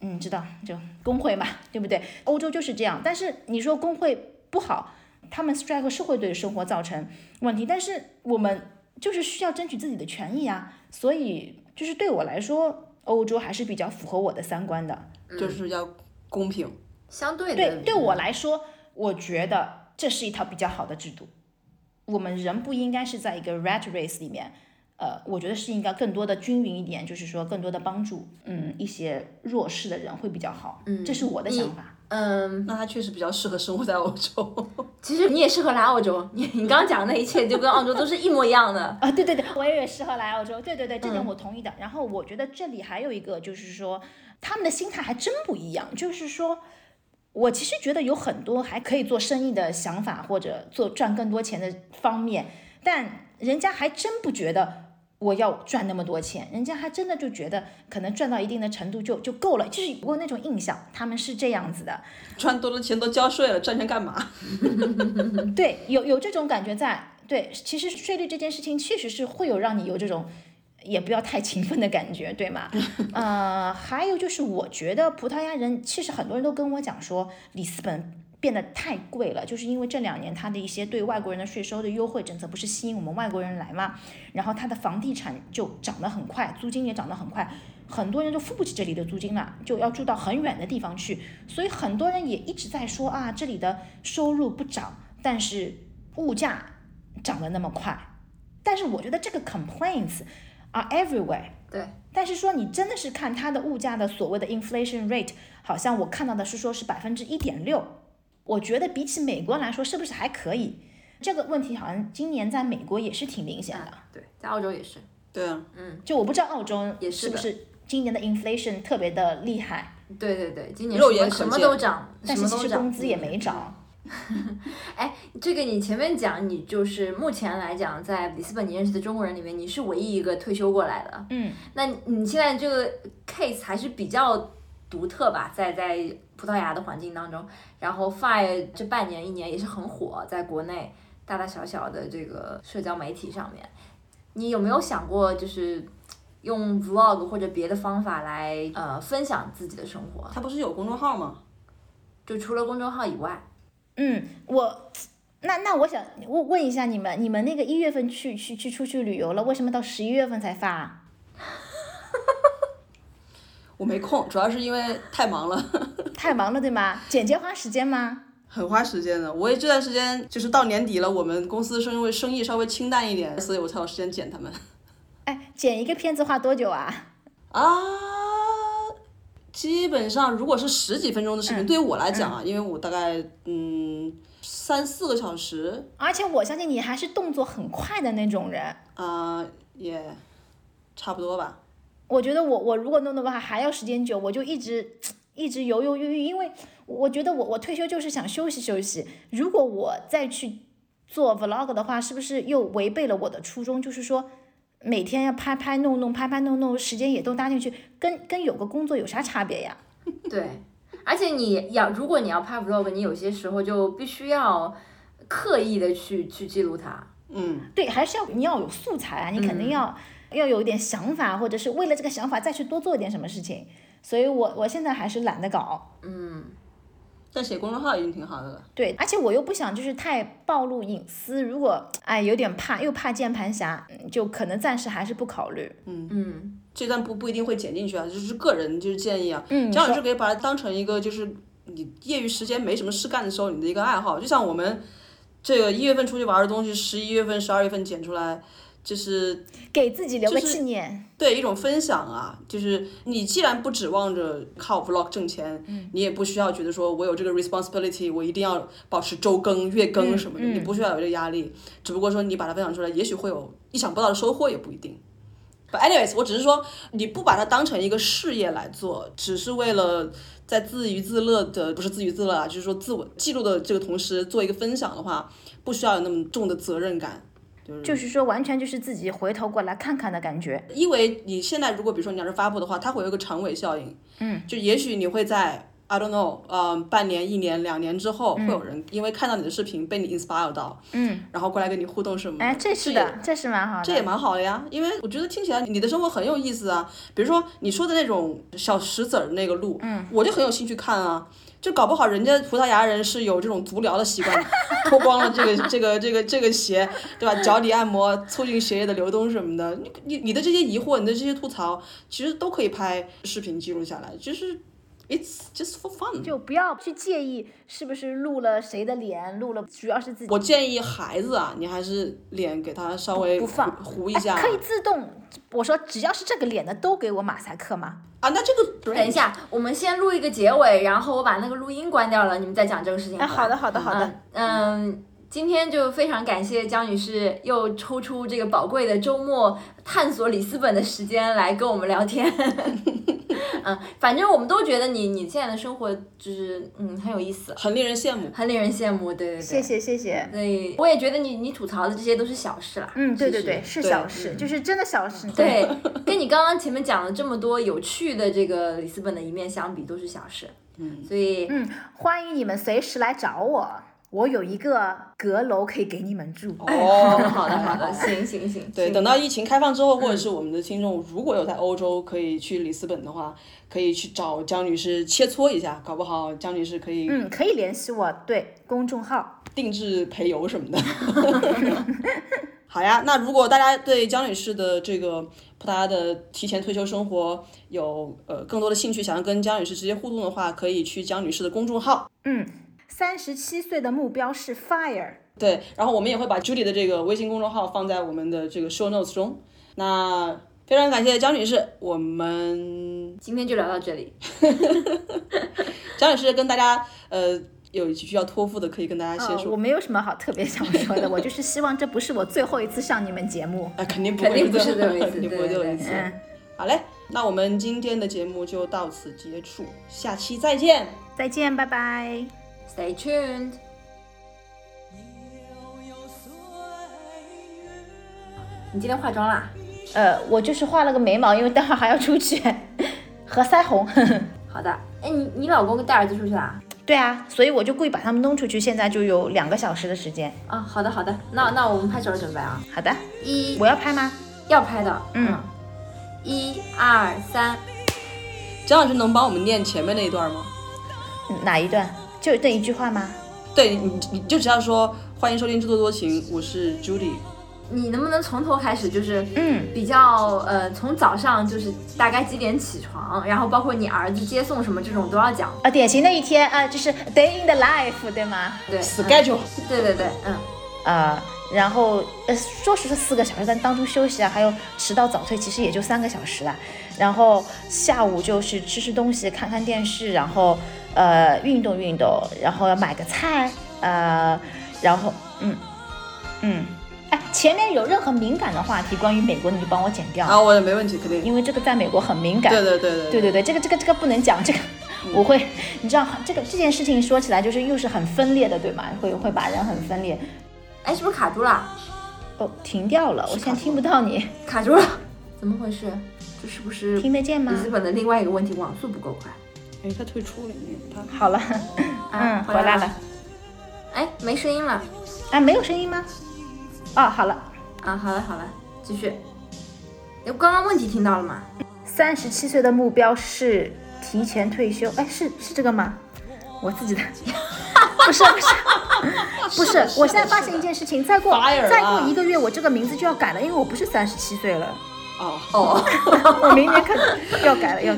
嗯，知道就工会嘛，对不对？欧洲就是这样。但是你说工会不好，他们 strike 是会对生活造成问题。但是我们就是需要争取自己的权益啊，所以就是对我来说，欧洲还是比较符合我的三观的，就是要公平，相对的。对，对我来说，我觉得这是一套比较好的制度。我们人不应该是在一个 rat race 里面。呃，我觉得是应该更多的均匀一点，就是说更多的帮助，嗯，一些弱势的人会比较好，嗯，这是我的想法，嗯，那他确实比较适合生活在欧洲。其实你也适合来澳洲，你你刚刚讲的那一切就跟澳洲都是一模一样的 啊，对对对，我也适合来澳洲，对对对，这点我同意的。然后我觉得这里还有一个就是说，他们的心态还真不一样，就是说，我其实觉得有很多还可以做生意的想法或者做赚更多钱的方面，但人家还真不觉得。我要赚那么多钱，人家还真的就觉得可能赚到一定的程度就就够了，就是有那种印象，他们是这样子的。赚多了钱都交税了，赚钱干嘛？对，有有这种感觉在。对，其实税率这件事情确实是会有让你有这种，也不要太勤奋的感觉，对吗？呃，还有就是我觉得葡萄牙人，其实很多人都跟我讲说，里斯本变得太贵了，就是因为这两年它的一些对外国人的税收的优惠政策，不是吸引我们外国人来嘛，然后它的房地产就涨得很快，租金也涨得很快，很多人就付不起这里的租金了，就要住到很远的地方去，所以很多人也一直在说啊，这里的收入不涨，但是物价。涨得那么快，但是我觉得这个 complaints are everywhere。对，但是说你真的是看它的物价的所谓的 inflation rate，好像我看到的是说是百分之一点六，我觉得比起美国来说是不是还可以？这个问题好像今年在美国也是挺明显的。对，在澳洲也是。对啊，嗯，就我不知道澳洲也是不是今年的 inflation 特别的厉害，对对对，今年肉眼可什么都涨，但是其实什么都涨工资也没涨。哎，这个你前面讲，你就是目前来讲，在里斯本你认识的中国人里面，你是唯一一个退休过来的。嗯，那你现在这个 case 还是比较独特吧，在在葡萄牙的环境当中，然后 Fire 这半年一年也是很火，在国内大大小小的这个社交媒体上面，你有没有想过就是用 vlog 或者别的方法来呃分享自己的生活？他不是有公众号吗？就除了公众号以外，嗯，我那那我想问问一下你们，你们那个一月份去去去出去旅游了，为什么到十一月份才发啊？我没空，主要是因为太忙了，太忙了对吗？剪接花时间吗？很花时间的。我也这段时间就是到年底了，我们公司是因为生意稍微清淡一点，所以我才有时间剪他们。哎，剪一个片子花多久啊？啊，基本上如果是十几分钟的视频，对于我来讲啊，因为我大概嗯三四个小时而且我相信你还是动作很快的那种人。啊、也差不多吧。我觉得我我如果弄的话还要时间久，我就一直一直犹犹豫豫，因为我觉得我我退休就是想休息休息。如果我再去做 vlog 的话，是不是又违背了我的初衷？就是说每天要拍拍弄弄，拍拍弄弄，时间也都搭进去，跟跟有个工作有啥差别呀？对，而且你要如果你要拍 vlog，你有些时候就必须要刻意的去去记录它。嗯，对，还是要你要有素材啊，你肯定要、要有一点想法，或者是为了这个想法再去多做一点什么事情。所以我我现在还是懒得搞。嗯，但写公众号已经挺好的了。对，而且我又不想就是太暴露隐私，如果哎有点怕，又怕键盘侠，嗯就可能暂时还是不考虑。嗯嗯，这段不不一定会剪进去啊，就是个人就是建议啊。嗯，姜老说师可以把它当成一个就是你业余时间没什么事干的时候你的一个爱好，就像我们这个一月份出去玩的东西，十一月份、十二月份剪出来，就是给自己留个就是纪念。对一种分享啊，就是你既然不指望着靠 vlog 挣钱，嗯你也不需要觉得说我有这个 responsibility，我一定要保持周更、月更什么的，嗯你不需要有这个压力。只不过说你把它分享出来，也许会有意想不到的收获，也不一定。But anyways，我只是说你不把它当成一个事业来做，只是为了在自娱自乐的，不是自娱自乐啊，就是说自我记录的这个同时做一个分享的话，不需要有那么重的责任感。就是说，完全就是自己回头过来看看的感觉。因为你现在如果比如说你要是发布的话，它会有一个长尾效应，嗯，就也许你会在 I don't know，呃，半年、一年、两年之后，会有人因为看到你的视频被你 inspire 到，嗯，然后过来跟你互动什么的，哎，这是的，这是蛮好的。这也蛮好的呀，因为我觉得听起来你的生活很有意思啊。比如说你说的那种小石子儿那个路，嗯，我就很有兴趣看啊。就搞不好人家葡萄牙人是有这种足疗的习惯，脱光了这个这个这个这个鞋，对吧？脚底按摩，促进血液的流动什么的。你你你的这些疑惑，你的这些吐槽，其实都可以拍视频记录下来，就是 it's just for fun。就不要去介意是不是录了谁的脸，录了主要是自己。我建议孩子啊，你还是脸给他稍微不放糊糊一下，哎可以自动。我说只要是这个脸的都给我马赛克吗？啊。那这个等一下，我们先录一个结尾，然后我把那个录音关掉了，你们再讲这个事情哎，好的，好的，好的。嗯嗯，今天就非常感谢江女士又抽出这个宝贵的周末探索里斯本的时间来跟我们聊天。嗯，反正我们都觉得你你现在的生活就是嗯很有意思，很令人羡慕。很令人羡慕。对对对，谢。谢谢谢。对，我也觉得你你吐槽的这些都是小事啦。嗯，对对对，是小事，就是真的小事。对，跟你刚刚前面讲了这么多有趣的这个里斯本的一面相比，都是小事。嗯，所以嗯，欢迎你们随时来找我，我有一个阁楼可以给你们住。哦，好的好的，行行行，对，等到疫情开放之后，或者是我们的听众如果有在欧洲可以去里斯本的话，可以去找江女士切磋一下，搞不好江女士可以嗯，可以联系我，对公众号。定制陪游什么的。好呀，那如果大家对江女士的这个葡萄牙的提前退休生活有呃更多的兴趣，想要跟江女士直接互动的话，可以去江女士的公众号。嗯，三十七岁的目标是 fire。对，然后我们也会把 Judy 的这个微信公众号放在我们的这个 show notes 中。那非常感谢江女士，我们今天就聊到这里。江女士跟大家呃有需要托付的，可以跟大家先呃，说。我没有什么好特别想说的，我就是希望这不是我最后一次上你们节目。啊，肯定不肯定会不是最后一次 肯定不会最后一次。嗯，好嘞，那我们今天的节目就到此结束，下期再见。再见，拜拜。Stay tuned。你今天化妆啦？呃，我就是画了个眉毛，因为待会儿还要出去 和腮红。好的。哎，你你老公带儿子出去啦？对啊，所以我就故意把他们弄出去，现在就有两个小时的时间。啊，好的好的。那那我们拍手准备啊，好的，一我要拍吗？要拍的，嗯一二三，江老师能帮我们念前面那一段吗？嗯哪一段？就这一句话吗？对，你你就只要说欢迎收听《制作多情》，我是 Judy。你能不能从头开始，就是嗯，比较呃，从早上就是大概几点起床，然后包括你儿子接送什么这种都要讲。啊，典型的一天啊，就是 day in the life，对吗？对 Schedule 嗯对对对，嗯，啊、然后呃，说是四个小时，但当中休息啊，还有迟到早退，其实也就三个小时啦。然后下午就是吃吃东西，看看电视，然后呃运动运动，然后要买个菜，呃，然后嗯嗯，哎，前面有任何敏感的话题关于美国，你就帮我剪掉，啊，我的没问题，肯定。因为这个在美国很敏感。对对对对对对对，这个这个这个不能讲，这个我会，你知道这个这件事情说起来就是又是很分裂的，对吗？会会把人很分裂。哎，是不是卡住了？哦，停掉了，我现在听不到你，卡住了，怎么回事？这是不是听得见吗笔记本的另外一个问题，网速不够快？哎，他退出了，他好了，啊嗯，回回来了。哎，没声音了。哎，没有声音吗？哦，好了，啊，好了好了，继续。哎，刚刚问题听到了吗？三十七岁的目标是提前退休，哎，是是这个吗？我自己的，不是不是不是，我现在发现一件事情，再过再过啊一个月，我这个名字就要改了，因为我不是三十七岁了，哦。哦。我明年可能要改了，要